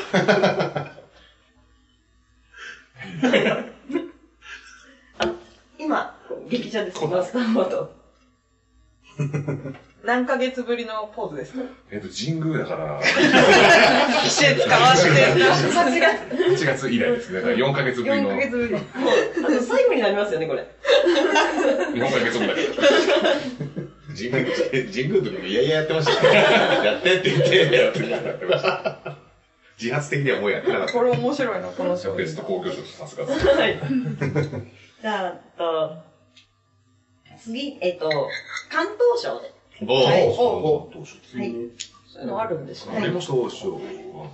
今、劇者です、マスターワト。何ヶ月ぶりのポーズですか？えっと、神宮だから、季節変わってんな。8月。8月以来ですね。だから4ヶ月ぶり4の、ヶ4月ぶり。もう、あと最後になりますよね、これ。ヶ月ぶりだから。神宮、神宮の時もいやいややってましたよ。やってって言って、やってました。自発的にはもうやってなかった。これ面白いな、この賞。ベスト工業賞さすがです。はい。じゃあ、えっと、次、えっと、関東賞で。おはいおおはい。そういうのあるんですね。でも当初は、ま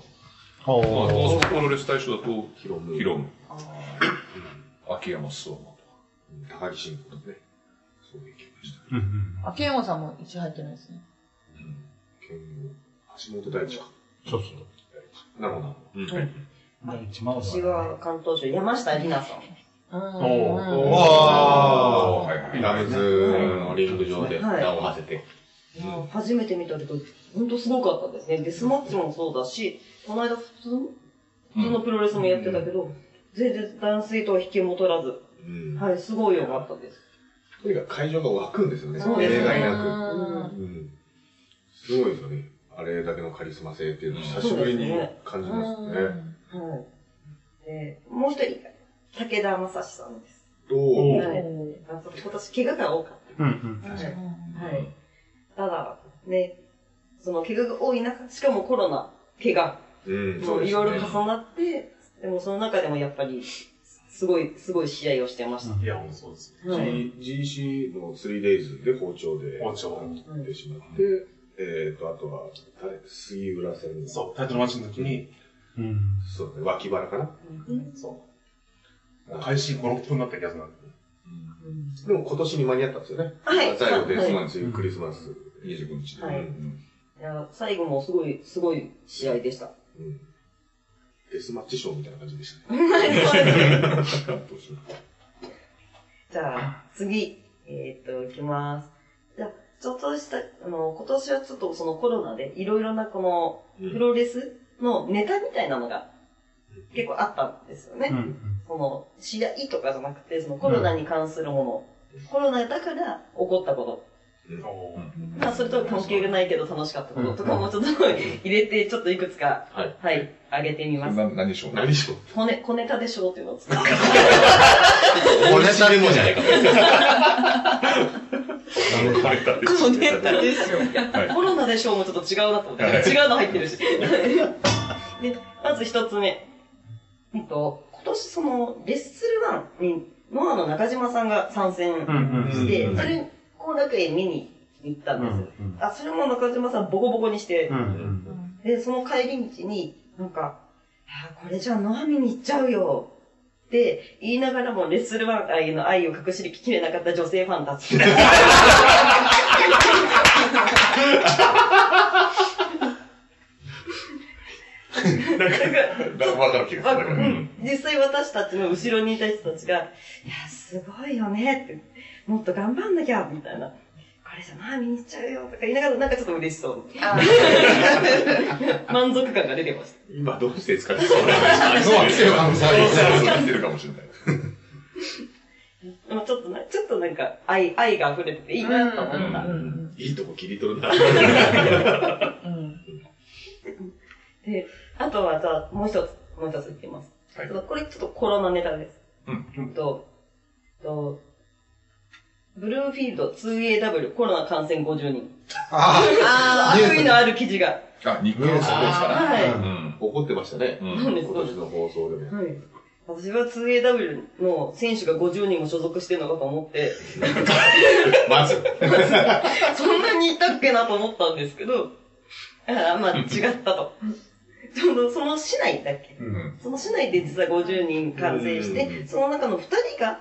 あ、お東北プロレス大賞だと、ヒロム。ヒロム、秋山相馬とか。高木慎吾とね。そうできました。秋山さんも一入ってないですね。剣豪橋本大地か。そうそう。なるほど。うん。第一番私は関東賞、山下里奈さん。うん。おあはいはいラムズのリング上ではい名を馳せて。初めて見たけど、本当すごかったですね。デスマッチもそうだし、この間普通普通のプロレスもやってたけど、全然男性とは引けも取らず、うん。はい、すごい良かったです。とにかく会場が湧くんですよね。そうですね例外なく。うんうん。すごいですよね。あれだけのカリスマ性っていうのを久しぶりに感じますね。はい。で、もう一人、武田正史さんです。おーはい。あそう今年怪我が多かっうんうん。た。はい。はい。ただ、ね、その怪我が多い中、しかもコロナ、怪我、うん、ういろいろね。重なって、でもその中でもやっぱり、すごい、すごい試合をしてました。いや、もうそうです。はい。G- GC の 3days で包丁で包丁。切ってしまって、えっと、あとは、誰杉浦戦。そう、タイトルマッチの時に、うん。そうね、脇腹かな？そう。開始5、6分だった気がするんででも今年に間に合ったんですよね。はい最後デスマはッチ、クリスマス。25日で。はいうんいや、最後もすごい、すごい試合でした。うんデスマッチショーみたいな感じでした ね。じゃあ、次、えーっと、いきます。じゃあ、ちょっとした、あの、今年はちょっとそのコロナでいろいろなこの、プロレスのネタみたいなのが結構あったんですよね。うんその、試合とかじゃなくて、そのコロナに関するもの。コロナだから起こったこと。まあ、それとは関係がないけど楽しかったこととかもちょっと入れて、ちょっといくつか、はい。はい、あげてみます。な何でしょう何しろ小ネ小ネタでしょうっていうのを作って。同じメモじゃないか。このネタですよ。いや、はいコロナでしょうもちょっと違うなと思って、はい違うの入ってるし。で、まず一つ目。えっと、今年その、レッスルワンに、ノアの中島さんが参戦。して、うんそれ、後楽園見に行ったんです。うんあ、それも中島さんボコボコにしてう、んで、その帰り道に、なんか、あこれじゃあノア見に行っちゃうよ。って言いながらもレッスルワン愛の愛を隠しきれなかった女性ファンたち。だわかる気がする。だからうん実際私たちの後ろにいた人たちが、いや、すごいよねって、もっと頑張んなきゃ、みたいな。これじゃな、見に行っちゃうよ、とか言いながら、なんかちょっと嬉しそう。満足感が出てました。今どうして使ってそうノア来てる可能性あるよねそうそう聞いてるかもしれない。ちょっとな、ちょっとなんか愛、愛が溢れてていいなと思った。うんいいとこ切り取るな。うんで、あとは、じゃあ、もう一つ、もう一つ言ってみます。はいこれちょっとコロナネタです。うんと、と、ブルーフィールド 2AW コロナ感染50人。ああ悪意のある記事が。あ、日経のスポーツかな。はい。ーうん。怒ってましたね。うん今年の放送でも。はい。私は 2AW の選手が50人も所属してるのかと思って、まず。そんなにいたっけなと思ったんですけど、あまあ違ったと。ちょうどその市内だっけうんその市内で実は50人感染しうて、んその中の2人が、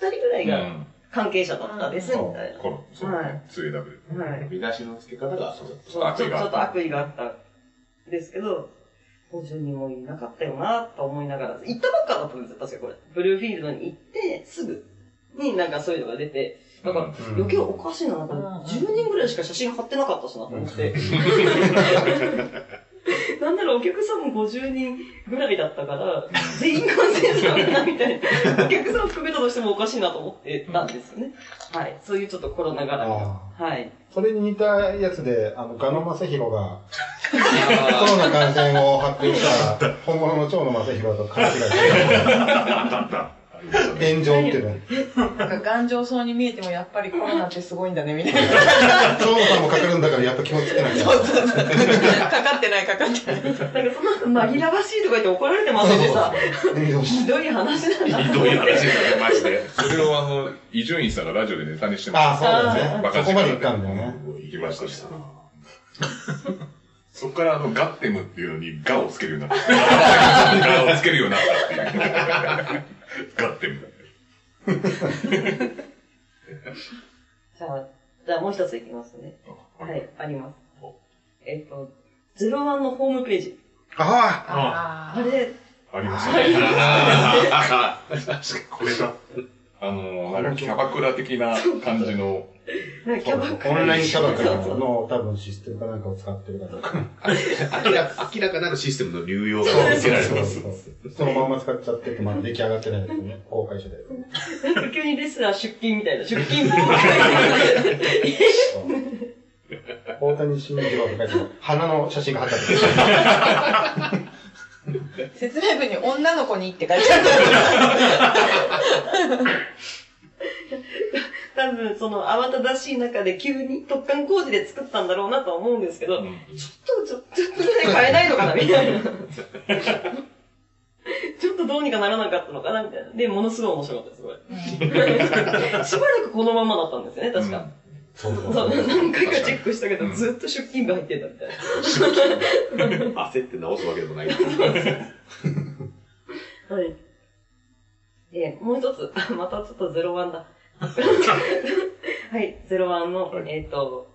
2人ぐらいがうん関係者だったです、みたいこの、そうはいね。2AW。な。はい。見出しの付け方がそうだった。そうちょちょっと悪意があったんですけど、50人もいなかったよなと思いながら、行ったばっかだったんですよ、確かこれ。ブルーフィールドに行って、すぐになんかそういうのが出て、だからうん余計おかしいな、なんか10人ぐらいしか写真貼ってなかったしなと思って。なんならお客さんも50人ぐらいだったから、全員感染したんだみたいな。お客さん含めたとしてもおかしいなと思ってたんですよね。はい。そういうちょっとコロナ絡みが。はい。それに似たやつで、あの、ガノ正宏が、コロナ感染を発表したら、本物の蝶野正宏と勘違いして、炎上っていうね。なんか頑丈そうに見えてもやっぱりコロナってすごいんだねみたいな。蝶野さんもかかるんだから、やっぱ気持ちつけなきゃ。かかってないかかってない。なんかその後紛らわしいとか言って怒られてませんでした。炎上しひどい話なんだ。ひどい話ですね、マジで。それをあの、伊集院さんがラジオでネタにしてまああ、そうだあね。そこまで行ったんだよね。行きましたしそこからあの、ガッテムっていうのにガをつけるようになった。ガをつけるようになったっていう。ガッテム。じゃあ、じゃあもう一ついきますね。はい、あります。えっと、ゼロワンのホームページ。あああれ、ありましたね。あ これだ。あの、なんかキャバクラ的な感じの、キャバクあ、ラオンラインキャバクラの多分システムかなんかを使ってるかとか。明らか明らかなるシステムの流用が見せられてます。そのまんま使っちゃってて、まだ出来上がってないですよね。公開してたやつ。なんか急にレスラー出勤みたいな、出勤も。大谷慎次郎って書いてある花の写真が貼ってある。説明文に女の子にって書いてある。多分、その慌ただしい中で急に突貫工事で作ったんだろうなとは思うんですけど、ちょっと、ちょっと、ちょっとぐらい変えないのかなみたいな。ちょっとどうにかならなかったのかなみたいな。で、ものすごい面白かったです、これ。しばらくこのままだったんですよね、確か。そうそう、何回かチェックしたけど、ずっと出勤が入ってたみたいな。焦って直すわけでもない。はい。えーもう一つ、あまたちょっとゼロワンだ。はい、ゼロワンの、はいえっ、と、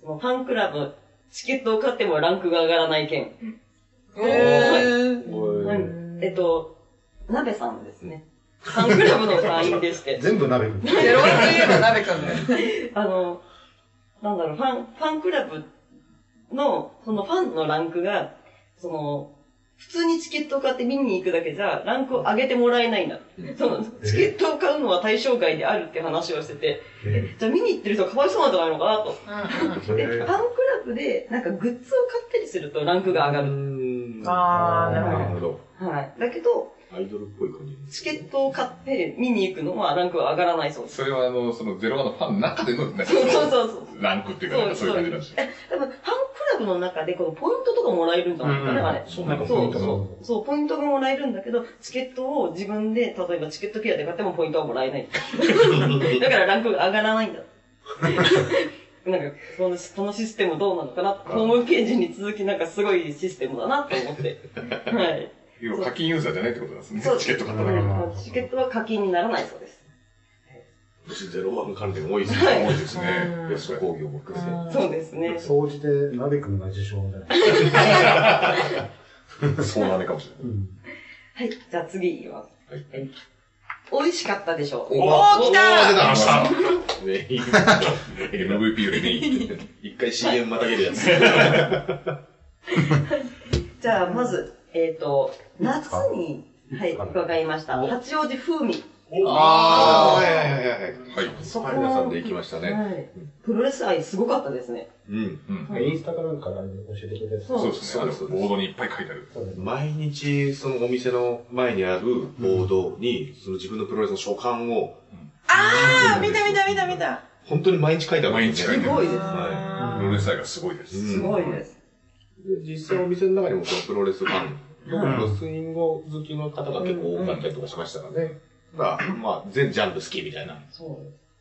そのファンクラブ、チケットを買ってもランクが上がらない件。へーはいえっ、と、鍋さんですね。ファンクラブの会員でして、全部鍋くん。ゼロワンといえば鍋くんだよ。あの、なんだろう、ファン、ファンクラブの、そのファンのランクが、その、普通にチケットを買って見に行くだけじゃ、ランクを上げてもらえないんだ。その、チケットを買うのは対象外であるって話をしてて、えじゃあ見に行ってる人がかわいそうなんじゃないのかなと。で、ファンクラブで、なんかグッズを買ったりするとランクが上がる。あー、なるほど。なるほど。はい。だけど、アイドルっぽい感じ。チケットを買って見に行くのはランクは上がらないそうです。それはあの、そのゼロワンのファンの中での、なんかそうそうそう。ランクっていうか、なんかそういう感じなんですよ。え、多分、ファンクラブの中で、このポイントとかもらえるんじゃないかな、あれ。そうそうそう。そう、ポイントがもらえるんだけど、チケットを自分で、例えばチケットケアで買ってもポイントはもらえない。だからランクが上がらないんだ。なんか、その、そのシステムどうなのかなホームページに続きなんかすごいシステムだなと思って。はい。要は課金ユーザーじゃないってことなんですねそう。チケット買っただけで。うんチケットは課金にならないそうです。ゼロワン関連多いですはいね。多いですね。ベスト工業も含めて。そうですね。総じて鍋くんが受賞だよ。そうなのかもしれない。うんはい、じゃあ次いきます。はいはい。美味しかったでしょう。おー、来た出たました。ね MVP よりメイン。一回 CM またげるやつ。じゃあ、まず、えっ、と、夏に、はい、伺いました。八王子風味。ああ、はいはいはいはい。はい。そこパン屋さんで行きましたね。はい。プロレス愛すごかったですね。うん。うん。インスタかなんかで教えてくれ。そうそうですね。あの、そうですボードにいっぱい書いてある。毎日、そのお店の前にあるボードに、その自分のプロレスの書簡を、あー、見た見た見た見た。本当に毎日書いてあるん毎日書いてある。すごいです。はプロレス愛がすごいです。うんすごいです。実際お店の中にもそのプロレスファン、プロレスインゴ好きの方が結構多かったりとかしましたからね。が、まあ、全ジャンル好きみたいな。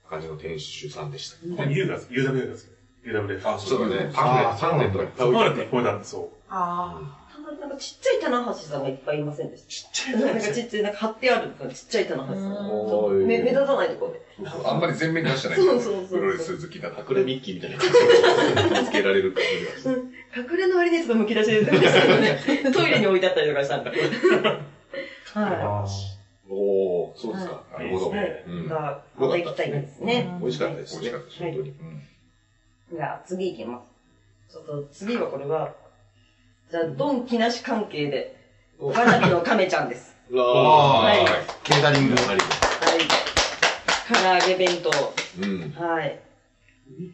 感じの店主さんでした。U が、UW が好き。UW。あ、そうだね。パンフレットがいっぱい置いてあってパンフレットいっぱいだって、そう。あただ、なんかちっちゃい棚橋さんがいっぱいいませんでした。ちっちゃいなんかちっちゃい、なんか貼ってあるちっちゃい棚橋さん。おーい目目立たないところで。あんまり全面に出してない。そうそうそうプロレス好きだった。隠れミッキーみたいな感じで見つけられる感じが。隠れの割にちょっとむき出しでね。トイレに置いてあったりとかしたんで。はい。あおー、そうですか。なるほど。はい。うんが、また行きたいですね。美味しかったですね美味しかったです。はい本当に。うんじゃあ、次行きます。ちょっと、次はこれは、じゃあ、ドン木梨関係で、わらびの亀ちゃんです。うわはい。あはい。ケータリング。唐揚げ弁当。うん。はい。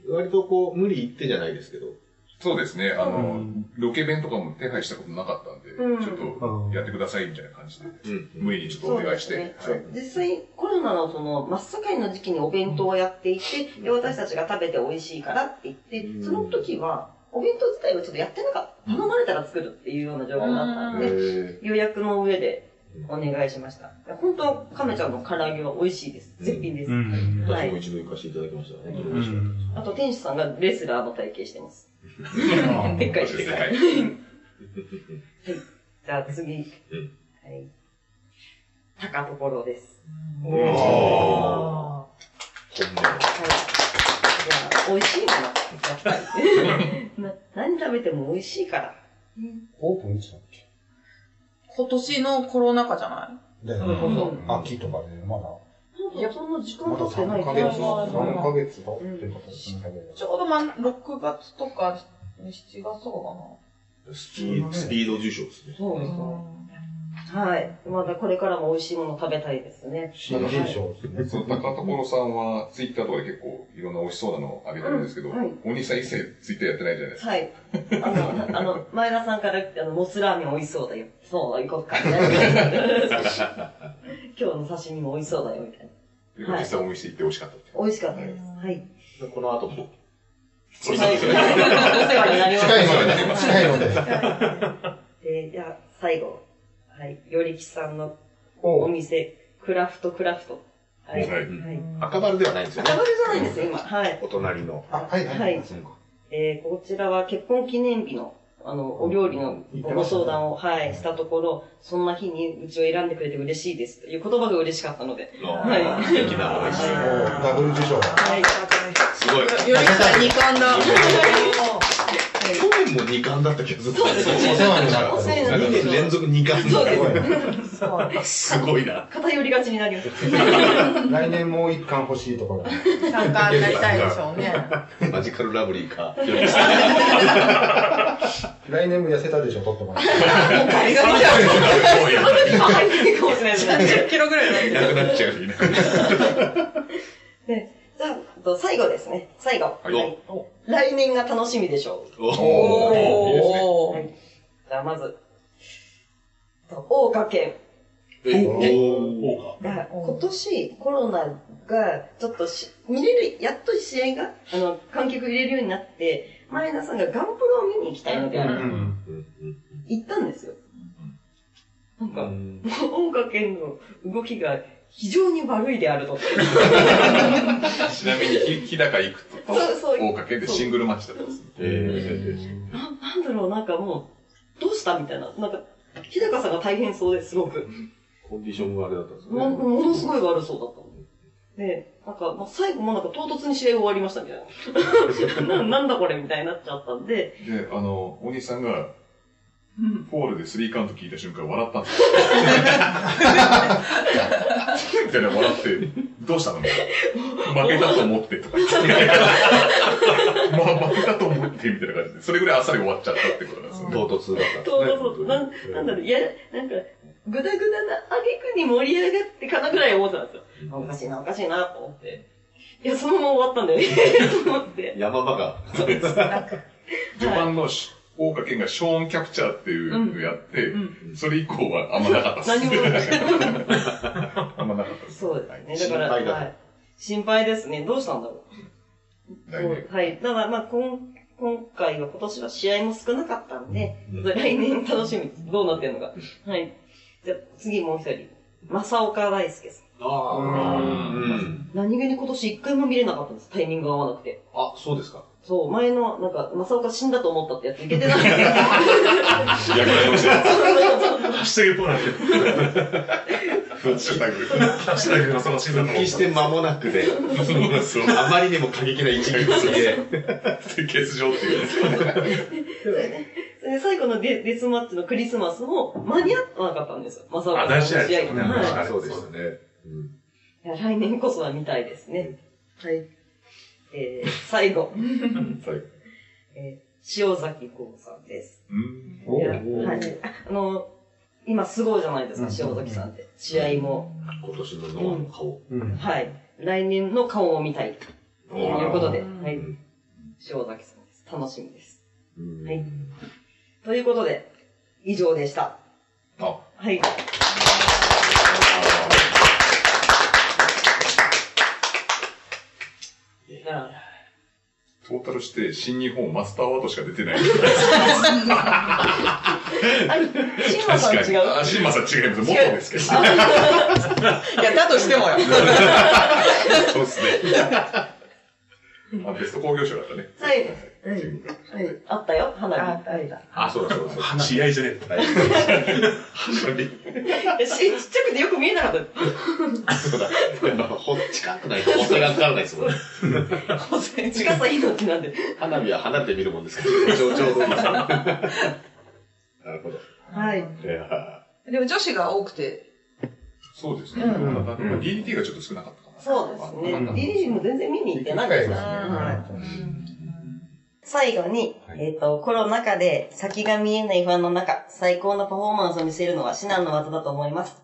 割とこう、無理言ってじゃないですけど。そうですね。あうのん、ロケ弁とかも手配したことなかったんで、うんちょっとやってくださいみたいな感じで、うん。無理にちょっとお願いして、はい。実際、コロナのその、真っ盛りの時期にお弁当をやっていて、で、私たちが食べて美味しいからって言って、うんその時は、お弁当自体はちょっとやってなかった。頼まれたら作るっていうような状態だったんへで、ー予約の上でお願いしました。本当、亀ちゃんの唐揚げは美味しいです。絶品です。んはい私も一度行かせていただきました。本当にう美味しかっんあと、店主さんがレスラーの体型してます。あでっかいです。でかいじゃあ次。うんはい。高所です。おー。はい。じゃあ、美味しいもの。やっぱり。な何食べても美味しいから。オープンいつだっけ？ー今年のコロナ禍じゃない？だようんね。秋とかで、まだ、いや、そんな時間経ってない3ヶ月、いやまあ3ヶ月経ってちょうどまあ6月とか7月とかかスピード、スピード受賞ですね。そうです。な。はい。まだこれからも美味しいもの食べたいですね。新人賞ですね。高所さんは、ツイッターとかで結構いろんな美味しそうなのをあげてるんですけど、お兄さん一切ツイッターやってないじゃないですか。はい。あの、あの、前田さんから、あの、モスラーメン美味しそうだよ。そう、行こうか。みたいな今日の刺身も美味しそうだよ、みたいな。で実際お店行って美味しかった。美味しかったです。はい。この後も。そうはい。お世ですね。話になります。近いので、近いので。で、じゃあ、最後。はい。よりきさんのおお店、クラフトクラフト。はい。赤丸ではないんですよね赤。丸じゃないんですよ、今。はい。お隣の。あ、はいは。はいい。えー、こちらは結婚記念日の、あの、お料理のご相談を、はい、したところ、そんな日にうちを選んでくれて嬉しいですという言葉が嬉しかったので。はい。素敵な美味しい。おダブル受賞。はい。すごい。よりさん二冠だ。去年も二冠だった気がする。そうですお世話になった。お世話にな2年連続二冠。そうですすごいな。偏りがちになります。来年もう一巻欲しいところ。三冠になりたいでしょうね。マジカルラブリーか。来年も痩せたでしょ、取 ってもらって。ガリガリじゃん。今入ってるかもしれないですね。30キロぐらいなんいなくなっちゃう。で じゃああと、最後ですね。最後。はいはい来年が楽しみでしょう。おおーいいですねおーはい。じゃあ、まず、と大岡県。えおーが今年コロナがちょっとし見れる、やっと試合が、あの、観客入れるようになって、前田さんがガンプロを見に行きたいので、うん。行ったんですよ。なんか、うん 大岡県の動きが非常に悪いであると。ちなみに、ひ日高行くと、そう、そう、大掛けでシングルマッチだったんです。えななんだろう、なんかもう、どうしたみたいな。なんか、日高さんが大変そうですごく。ーコンディションがあれだったんですもね。ものすごい悪そうだったの。で、なんか、まあ、最後もなんか唐突に試合終わりましたみたいな。ななんだこれみたいになっちゃったんで、で、あの、お兄さんが、フォールでスリーカウント聞いた瞬間笑ったんですよ。みたいな笑って、どうしたの？みたいな負けたと思ってとか言って。まあ負けたと思ってみたいな感じで、それぐらいあっさり終わっちゃったってことなんですよね。唐突だったんですね。そうそうそう、なんなんだろう、いや、なんか、ぐだぐだな挙句に盛り上がってかなぐらい思ってたんですよ。おかしいな、おかしいな、と思って。いや、そのまま終わったんだよね、と思って。山場が。序盤 のし大岡健がショーンキャプチャーっていうのをやって、うんそれ以降はあんまなかったです。何もない。あんまなかったです。そうですね。だから、心配だはい。心配ですね。どうしたんだろう。来年。はい。ただ、まあ、今、今回は、今年は試合も少なかったんで、うん来年楽しみです。どうなってるのか。はい。じゃあ、次もう一人。正岡大輔さん。あうん。何気に今年一回も見れなかったんです。タイミングが合わなくて。あ、そうですか。そう、前の、なんか、正岡死んだと思ったってやついけてない。逆らいましたよ。ハッシュタグっぽくなってる。ハッシュタグ。ハッシュタグがその診断の復帰して間もなくで、そう。あまりにも過激な一撃すぎて、欠場っていう。最後のデデスマッチのクリスマスも間に合わなかったんですよ。正岡あ大試合ですよねはいそうでしたね。いや来年こそは見たいですね。はい。えー、最後、最後。えー、塩崎豪さんです。うん。いやおはい。あの、今すごいじゃないですか、塩崎さんって。試合も。今年のノアの顔。うん。はい。来年の顔を見たい。ということで、はい。ん塩崎さんです。楽しみです。うんはいということで、以上でした。あ、はい。じゃあトータルして新日本マスターワードしか出てない。あ、シンマさん違う？あ、シンマさん違います。元ですけど。いや、だとしてもよ。そうですね。あ、ベスト工業賞だったね。はい。はい。あったよ、花火。あはい。あ、そうだそうだそうだ。試合じゃねえはいえしちっちゃくてよく見えなかった。そうだ。ほ近くないと補正がかからないですもんね。近さ命なんで。花火は離れて見るもんですから、ちょうちょうどいいですね。なるほど。はい。いやでも女子が多くて、そうですね。DDT がちょっと少なかったかな。そうですね。DDC も全然見に行ってないですね。最後に、はいえっ、と、コロナ禍で先が見えない不安の中、最高のパフォーマンスを見せるのは至難の技だと思います。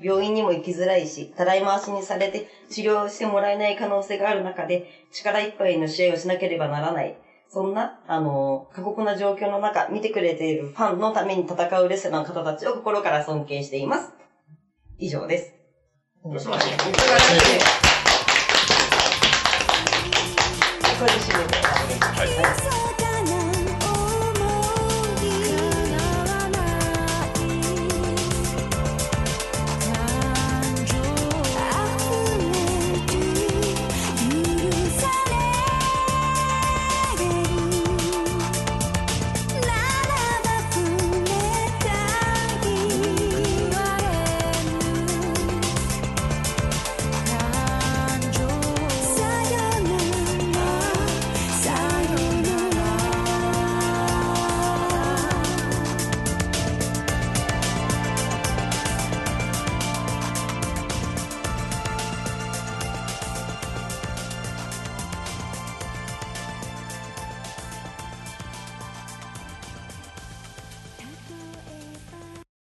病院にも行きづらいし、たらい回しにされて治療してもらえない可能性がある中で、力いっぱいの試合をしなければならない。そんな、あの過酷な状況の中、見てくれているファンのために戦うレスラーの方たちを心から尊敬しています。以上です。素晴らしい。素晴らしいです。これで締めて終わりです。はい